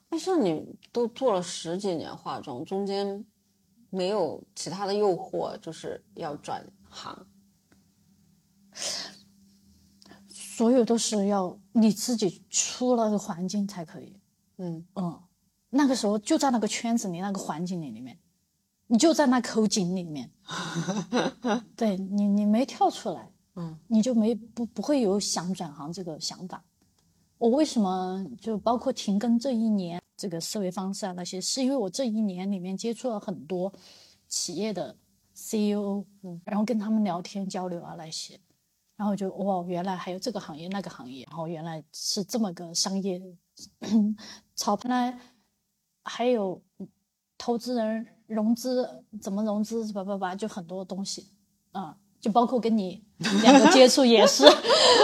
Speaker 2: 那像你都做了十几年化妆，中间没有其他的诱惑，就是要转行？
Speaker 1: 所有都是要你自己出了个环境才可以。
Speaker 2: 嗯
Speaker 1: 嗯，那个时候就在那个圈子里、那个环境里里面，你就在那口井里面，对你，你没跳出来，
Speaker 2: 嗯，
Speaker 1: 你就没不不会有想转行这个想法。我为什么就包括停更这一年，这个思维方式啊那些，是因为我这一年里面接触了很多企业的 CEO，嗯，然后跟他们聊天交流啊那些。然后就哇，原来还有这个行业那个行业，然后原来是这么个商业 操盘来，还有投资人融资怎么融资，叭叭叭，就很多东西啊，就包括跟你 两个接触也是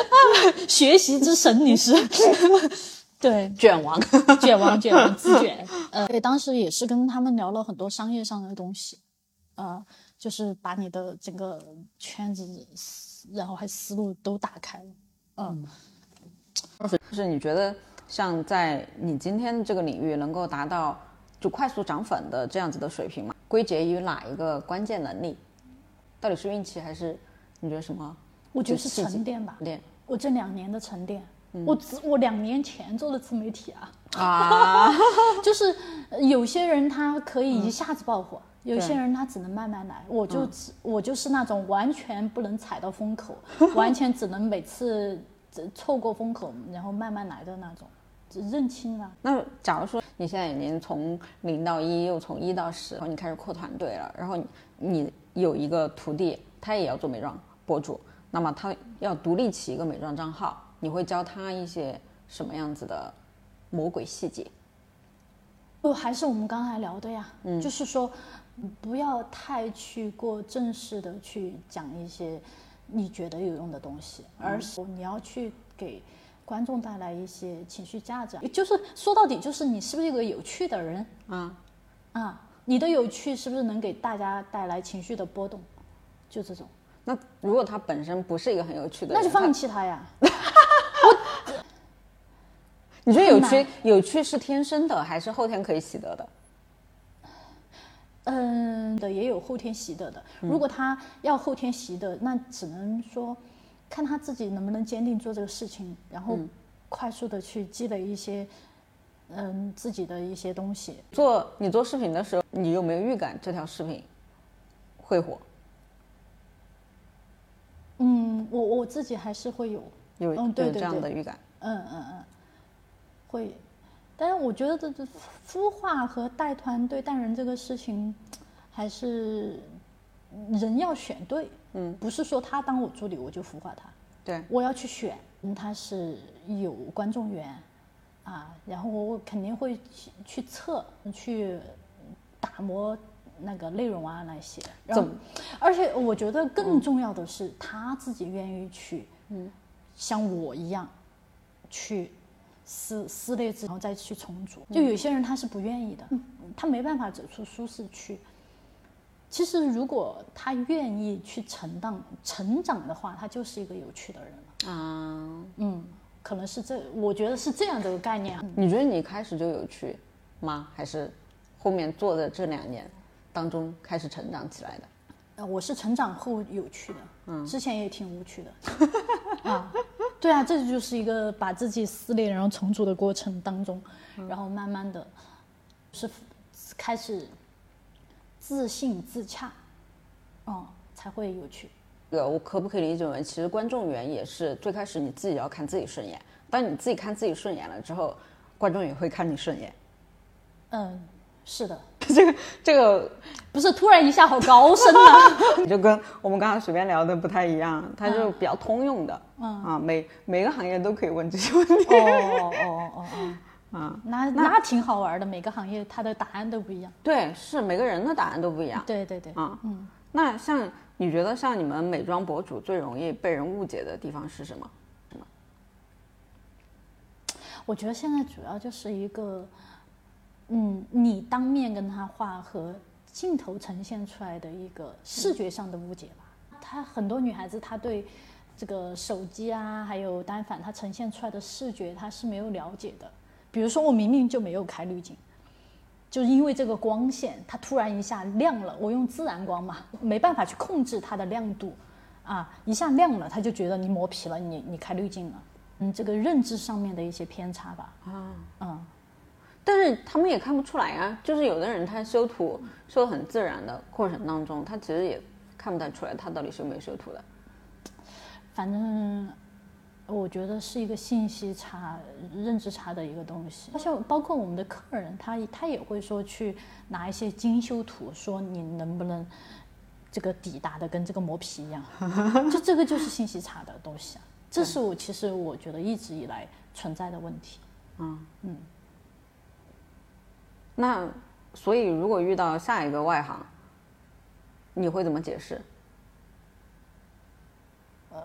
Speaker 1: 学习之神，你是。对。
Speaker 2: 卷王，
Speaker 1: 卷王卷王自卷，呃，对，当时也是跟他们聊了很多商业上的东西，啊，就是把你的整个圈子。然后还思路都打开了，嗯，
Speaker 2: 就是你觉得像在你今天这个领域能够达到就快速涨粉的这样子的水平吗？归结于哪一个关键能力？到底是运气还是你觉得什么？
Speaker 1: 我觉得是沉淀吧。
Speaker 2: 练。
Speaker 1: 我这两年的沉淀，我我两年前做的自媒体啊，
Speaker 2: 啊，
Speaker 1: 就是有些人他可以一下子爆火。有些人他只能慢慢来，我就只我就是那种完全不能踩到风口，完全只能每次错过风口，然后慢慢来的那种，认清了。
Speaker 2: 那假如说你现在已经从零到一，又从一到十，然后你开始扩团队了，然后你你有一个徒弟，他也要做美妆博主，那么他要独立起一个美妆账号，你会教他一些什么样子的魔鬼细节？
Speaker 1: 不，还是我们刚才聊的呀，嗯，就是说。不要太去过正式的去讲一些你觉得有用的东西，而是你要去给观众带来一些情绪价值。就是说到底，就是你是不是一个有趣的人
Speaker 2: 啊？
Speaker 1: 啊，你的有趣是不是能给大家带来情绪的波动？就这种。
Speaker 2: 那如果他本身不是一个很有趣的，
Speaker 1: 那就放弃他呀。
Speaker 2: 你觉得有趣有趣是天生的，还是后天可以习得的？
Speaker 1: 嗯的也有后天习得的，如果他要后天习得，那只能说看他自己能不能坚定做这个事情，然后快速的去积累一些嗯自己的一些东西。
Speaker 2: 做你做视频的时候，你有没有预感这条视频会火？
Speaker 1: 嗯，我我自己还是会有
Speaker 2: 有
Speaker 1: 有
Speaker 2: 这样的预感。
Speaker 1: 嗯嗯嗯，会。但是我觉得这这孵化和带团队带人这个事情，还是人要选对，
Speaker 2: 嗯，
Speaker 1: 不是说他当我助理我就孵化他，
Speaker 2: 对，
Speaker 1: 我要去选，他是有观众缘，啊，然后我肯定会去去测，去打磨那个内容啊那些，
Speaker 2: 然后？
Speaker 1: 而且我觉得更重要的是他自己愿意去，
Speaker 2: 嗯，
Speaker 1: 像我一样，去。撕撕裂之后再去重组，就有些人他是不愿意的，他没办法走出舒适区。其实如果他愿意去成长成长的话，他就是一个有趣的人了
Speaker 2: 啊。
Speaker 1: 嗯，可能是这，我觉得是这样的一个概念。
Speaker 2: 你觉得你开始就有趣吗？还是后面做的这两年当中开始成长起来的？
Speaker 1: 呃，我是成长后有趣的，
Speaker 2: 嗯，
Speaker 1: 之前也挺无趣的 啊。对啊，这就是一个把自己撕裂然后重组的过程当中，然后慢慢的，是开始自信自洽，哦，才会有趣。
Speaker 2: 这个我可不可以理解为，其实观众缘也是最开始你自己要看自己顺眼，当你自己看自己顺眼了之后，观众也会看你顺眼。
Speaker 1: 嗯，是的。
Speaker 2: 这个这个
Speaker 1: 不是突然一下好高深啊，
Speaker 2: 就跟我们刚刚随便聊的不太一样，它就比较通用的，嗯啊，每每个行业都可以问这些问题。
Speaker 1: 哦哦哦哦，啊，那那挺好玩的，每个行业它的答案都不一样。
Speaker 2: 对，是每个人的答案都不一样。
Speaker 1: 对对对，啊，嗯，
Speaker 2: 那像你觉得像你们美妆博主最容易被人误解的地方是什么？
Speaker 1: 我觉得现在主要就是一个，嗯，你当面跟他画和镜头呈现出来的一个视觉上的误解吧。她很多女孩子，她对这个手机啊，还有单反，它呈现出来的视觉，她是没有了解的。比如说，我明明就没有开滤镜，就是因为这个光线，它突然一下亮了，我用自然光嘛，没办法去控制它的亮度，啊，一下亮了，他就觉得你磨皮了，你你开滤镜了。嗯，这个认知上面的一些偏差吧。啊，
Speaker 2: 嗯，但是他们也看不出来啊。就是有的人他修图修的很自然的过程当中，他其实也看不太出来他到底修没修图的。
Speaker 1: 反正我觉得是一个信息差、认知差的一个东西。像包括我们的客人，他他也会说去拿一些精修图，说你能不能这个底打的跟这个磨皮一样？就这个就是信息差的东西啊。这是我其实我觉得一直以来存在的问题，嗯嗯。
Speaker 2: 那所以如果遇到下一个外行，你会怎么解释？呃，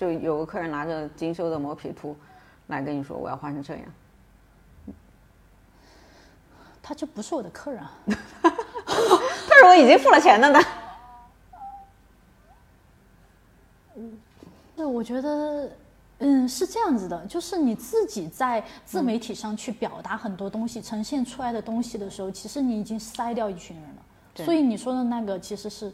Speaker 2: 就有个客人拿着精修的磨皮图来跟你说我要画成这样，
Speaker 1: 他就不是我的客人啊，
Speaker 2: 他是我已经付了钱的呢。
Speaker 1: 对，我觉得，嗯，是这样子的，就是你自己在自媒体上去表达很多东西，呈现出来的东西的时候，其实你已经筛掉一群人了。所以你说的那个其实是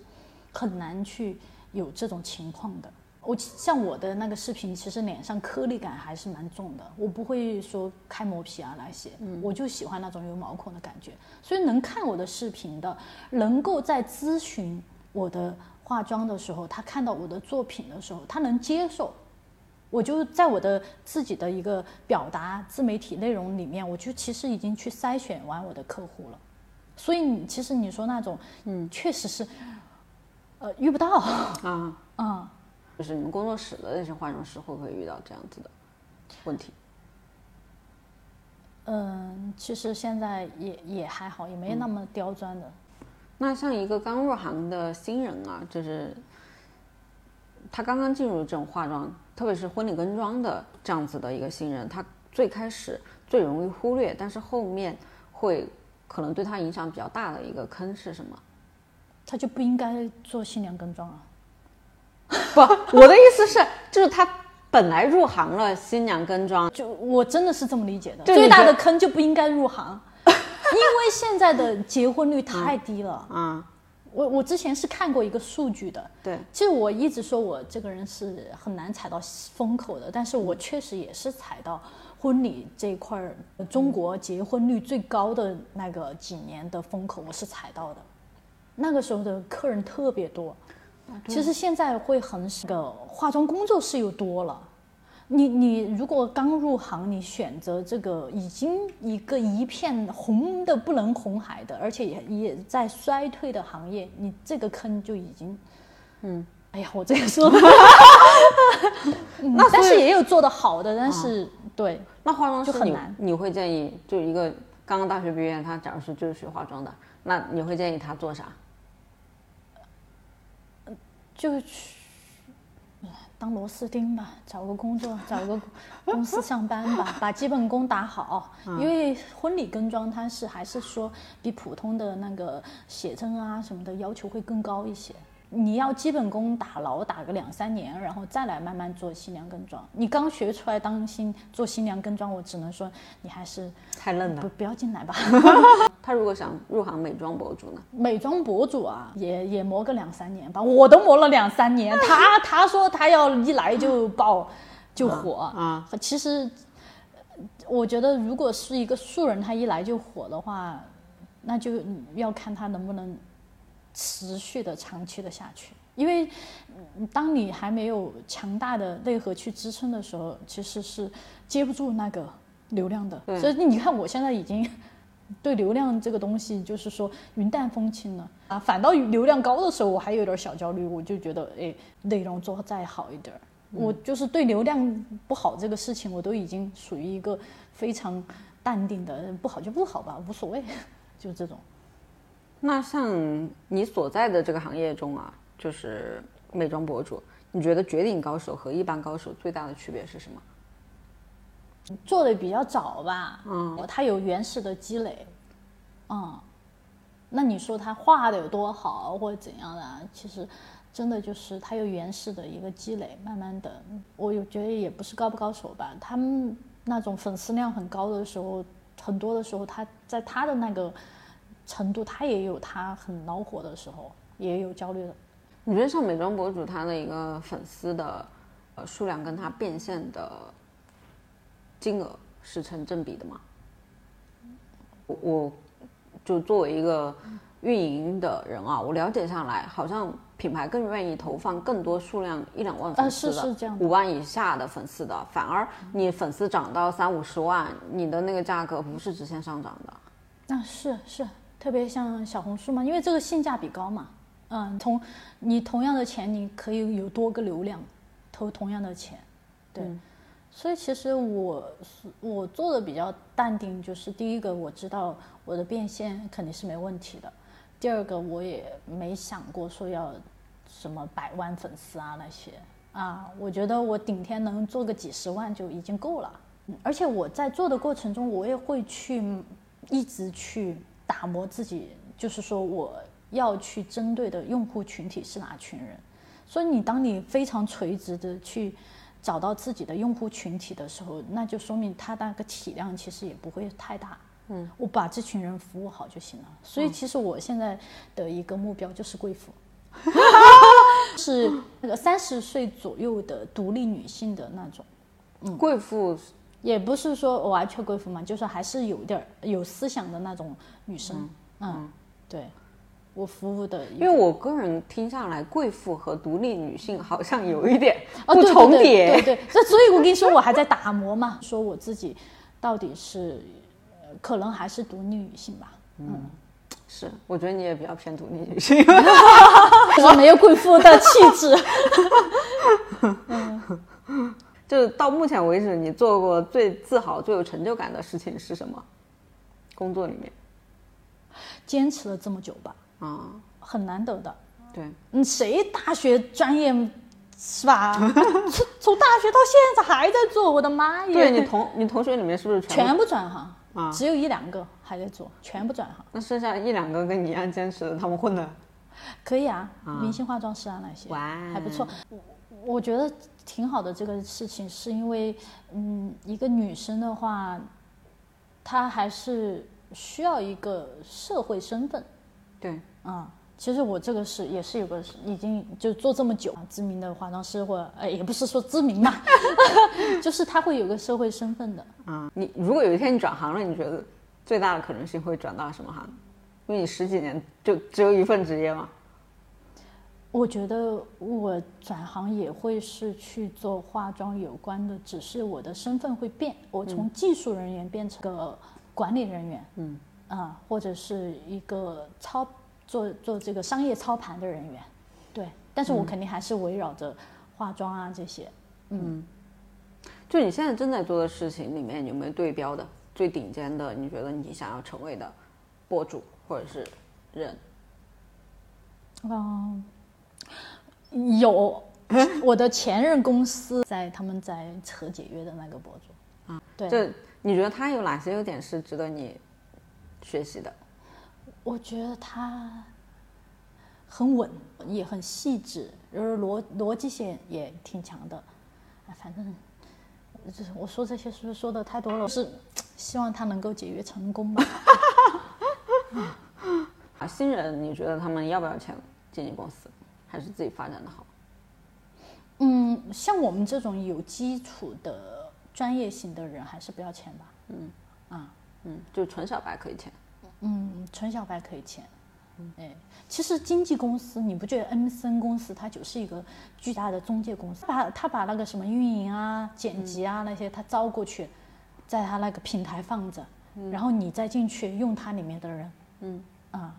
Speaker 1: 很难去有这种情况的。我像我的那个视频，其实脸上颗粒感还是蛮重的，我不会说开磨皮啊那些，我就喜欢那种有毛孔的感觉。所以能看我的视频的，能够在咨询我的。化妆的时候，他看到我的作品的时候，他能接受，我就在我的自己的一个表达自媒体内容里面，我就其实已经去筛选完我的客户了。所以你，其实你说那种，嗯，确实是，呃，遇不到啊啊，
Speaker 2: 就是你们工作室的那些化妆师会不会遇到这样子的问题？
Speaker 1: 嗯，其实现在也也还好，也没那么刁钻的。
Speaker 2: 那像一个刚入行的新人啊，就是他刚刚进入这种化妆，特别是婚礼跟妆的这样子的一个新人，他最开始最容易忽略，但是后面会可能对他影响比较大的一个坑是什么？
Speaker 1: 他就不应该做新娘跟妆啊？
Speaker 2: 不，我的意思是，就是他本来入行了新娘跟妆，
Speaker 1: 就我真的是这么理解的。最大的坑就不应该入行。因为现在的结婚率太低了啊！我我之前是看过一个数据的，
Speaker 2: 对，
Speaker 1: 其实我一直说我这个人是很难踩到风口的，但是我确实也是踩到婚礼这一块儿，中国结婚率最高的那个几年的风口，我是踩到的。那个时候的客人特别多，其实现在会很少，化妆工作室又多了。你你如果刚入行，你选择这个已经一个一片红的不能红海的，而且也也在衰退的行业，你这个坑就已经，嗯，哎呀，我这个说，那但是也有做的好的，但是对，
Speaker 2: 那化妆师很难，你会建议就一个刚刚大学毕业，他假如是就是学化妆的，那你会建议他做啥？
Speaker 1: 就去。当螺丝钉吧，找个工作，找个公司上班吧，把基本功打好。因为婚礼跟妆，它是还是说比普通的那个写真啊什么的要求会更高一些。你要基本功打牢，打个两三年，然后再来慢慢做新娘跟妆。你刚学出来当新做新娘跟妆，我只能说你还是
Speaker 2: 太嫩了，
Speaker 1: 不不要进来吧。
Speaker 2: 他如果想入行美妆博主呢？
Speaker 1: 美妆博主啊，也也磨个两三年吧。我都磨了两三年，他 他说他要一来就爆就火啊。其实我觉得，如果是一个素人，他一来就火的话，那就要看他能不能。持续的、长期的下去，因为当你还没有强大的内核去支撑的时候，其实是接不住那个流量的。所以你看，我现在已经对流量这个东西就是说云淡风轻了啊。反倒流量高的时候，我还有点小焦虑，我就觉得哎，内容做再好一点儿。我就是对流量不好这个事情，我都已经属于一个非常淡定的，不好就不好吧，无所谓，就这种。
Speaker 2: 那像你所在的这个行业中啊，就是美妆博主，你觉得绝顶高手和一般高手最大的区别是什么？
Speaker 1: 做的比较早吧，嗯，他有原始的积累，嗯，那你说他画的有多好或者怎样的？其实。真的就是他有原始的一个积累，慢慢的，我有觉得也不是高不高手吧。他们那种粉丝量很高的时候，很多的时候，他在他的那个程度，他也有他很恼火的时候，也有焦虑的。
Speaker 2: 你觉得像美妆博主他的一个粉丝的呃数量跟他变现的金额是成正比的吗？我我就作为一个运营的人啊，我了解下来好像。品牌更愿意投放更多数量一两万粉丝
Speaker 1: 的，
Speaker 2: 五万以下的粉丝的，反而你粉丝涨到三五十万，你的那个价格不是直线上涨的。
Speaker 1: 那是是，特别像小红书嘛，因为这个性价比高嘛。嗯，同你同样的钱，你可以有多个流量，投同样的钱，对。所以其实我我做的比较淡定，就是第一个我知道我的变现肯定是没问题的。第二个，我也没想过说要什么百万粉丝啊那些啊，我觉得我顶天能做个几十万就已经够了。而且我在做的过程中，我也会去一直去打磨自己，就是说我要去针对的用户群体是哪群人。所以你当你非常垂直的去找到自己的用户群体的时候，那就说明他那个体量其实也不会太大。嗯，我把这群人服务好就行了。所以其实我现在的一个目标就是贵妇，是那个三十岁左右的独立女性的那种。
Speaker 2: 嗯，贵妇
Speaker 1: 也不是说完全贵妇嘛，就是还是有点有思想的那种女生。嗯，对，我服务的，
Speaker 2: 因为我个人听下来，贵妇和独立女性 好像有一点不重叠。
Speaker 1: 对对，那所以我跟你说，我还在打磨嘛，说我自己到底是。可能还是独立女性吧。嗯，
Speaker 2: 是，我觉得你也比较偏独立女性，
Speaker 1: 我没有贵妇的气质。
Speaker 2: 嗯，就是到目前为止，你做过最自豪、最有成就感的事情是什么？工作里面，
Speaker 1: 坚持了这么久吧？啊，很难得的。
Speaker 2: 对，
Speaker 1: 嗯，谁大学专业是吧？从从大学到现在还在做，我的妈呀！
Speaker 2: 对你同你同学里面是不是
Speaker 1: 全部转行啊？只有一两个还在做，全部转行。
Speaker 2: 那剩下一两个跟你一样坚持的，他们混的
Speaker 1: 可以啊，明星化妆师啊那些，还不错。我我觉得挺好的这个事情，是因为嗯，一个女生的话，她还是需要一个社会身份。
Speaker 2: 对，
Speaker 1: 啊。其实我这个是也是有个已经就做这么久知名的化妆师或者哎也不是说知名吧，就是他会有个社会身份的。
Speaker 2: 啊，你如果有一天你转行了，你觉得最大的可能性会转到什么行？因为你十几年就只有一份职业嘛。
Speaker 1: 我觉得我转行也会是去做化妆有关的，只是我的身份会变，我从技术人员变成个管理人员，嗯啊，或者是一个操。做做这个商业操盘的人员，对，但是我肯定还是围绕着化妆啊这些，嗯，
Speaker 2: 就你现在正在做的事情里面有没有对标的最顶尖的？你觉得你想要成为的博主或者是人？
Speaker 1: 嗯，有，我的前任公司在他们在扯解约的那个博主啊，对，
Speaker 2: 就你觉得他有哪些优点是值得你学习的？
Speaker 1: 我觉得他很稳，也很细致，就是逻逻辑性也挺强的。反正就是我说这些是不是说的太多了？是希望他能够解约成功吧。
Speaker 2: 啊，新人你觉得他们要不要签经纪公司，还是自己发展的好？
Speaker 1: 嗯，像我们这种有基础的专业型的人，还是不要签吧。嗯啊
Speaker 2: 嗯，就纯小白可以签。
Speaker 1: 嗯，纯小白可以签，哎，其实经纪公司，你不觉得 M C N 公司它就是一个巨大的中介公司？把他把那个什么运营啊、剪辑啊那些，他招过去，在他那个平台放着，然后你再进去用它里面的人，嗯啊，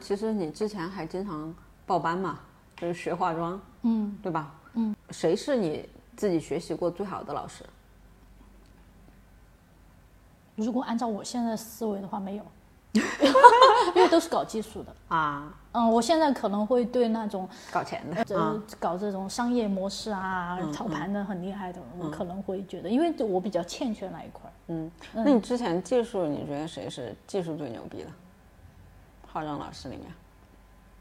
Speaker 2: 其实你之前还经常报班嘛，就是学化妆，嗯，对吧？嗯，谁是你自己学习过最好的老师？
Speaker 1: 如果按照我现在思维的话，没有，因为都是搞技术的啊。嗯，我现在可能会对那种
Speaker 2: 搞钱的，
Speaker 1: 呃，搞这种商业模式啊、操盘的很厉害的，我可能会觉得，因为我比较欠缺那一块。
Speaker 2: 嗯，那你之前技术，你觉得谁是技术最牛逼的？化妆老师里面，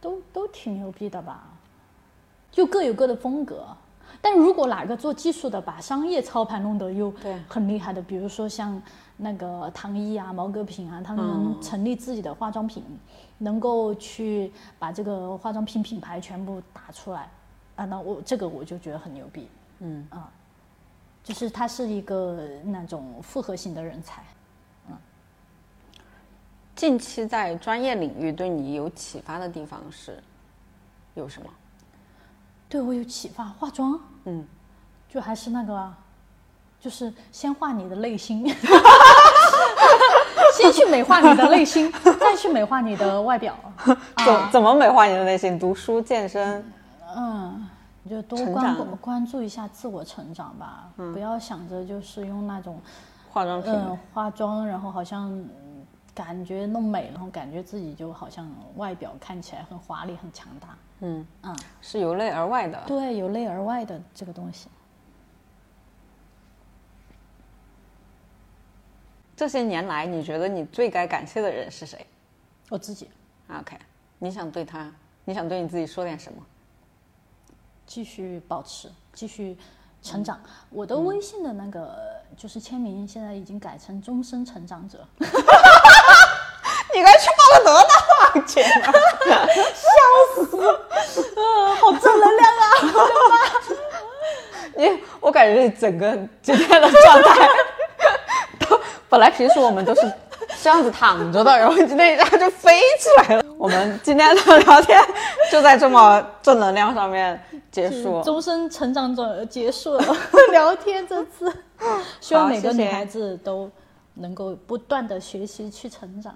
Speaker 1: 都都挺牛逼的吧？就各有各的风格。但如果哪个做技术的，把商业操盘弄得又很厉害的，比如说像那个唐一啊、毛戈平啊，他们能成立自己的化妆品，能够去把这个化妆品品牌全部打出来，啊，那我这个我就觉得很牛逼。嗯啊，就是他是一个那种复合型的人才。嗯，
Speaker 2: 近期在专业领域对你有启发的地方是有什么？
Speaker 1: 对我有启发，化妆，嗯，就还是那个，就是先画你的内心，先去美化你的内心，再去美化你的外表。
Speaker 2: 怎怎么美化你的内心？读书、健身，
Speaker 1: 嗯，你就多关关注一下自我成长吧，不要想着就是用那种
Speaker 2: 化妆品，
Speaker 1: 化妆，然后好像感觉弄美，然后感觉自己就好像外表看起来很华丽、很强大。
Speaker 2: 嗯嗯，是由内而外的。
Speaker 1: 对，由内而外的这个东西。
Speaker 2: 这些年来，你觉得你最该感谢的人是谁？
Speaker 1: 我自己。
Speaker 2: OK，你想对他，你想对你自己说点什么？
Speaker 1: 继续保持，继续成长。我的微信的那个就是签名，现在已经改成终身成长者。
Speaker 2: 你该去报个多大网去了？
Speaker 1: 笑死！嗯，好正能量啊！
Speaker 2: 你，我感觉整个今天的状态，都本来平时我们都是这样子躺着的，然后今天一下就飞起来了。我们今天的聊天就在这么正能量上面结束，
Speaker 1: 终身成长者结束了聊天这次，希望每个女孩子都能够不断的学习去成长。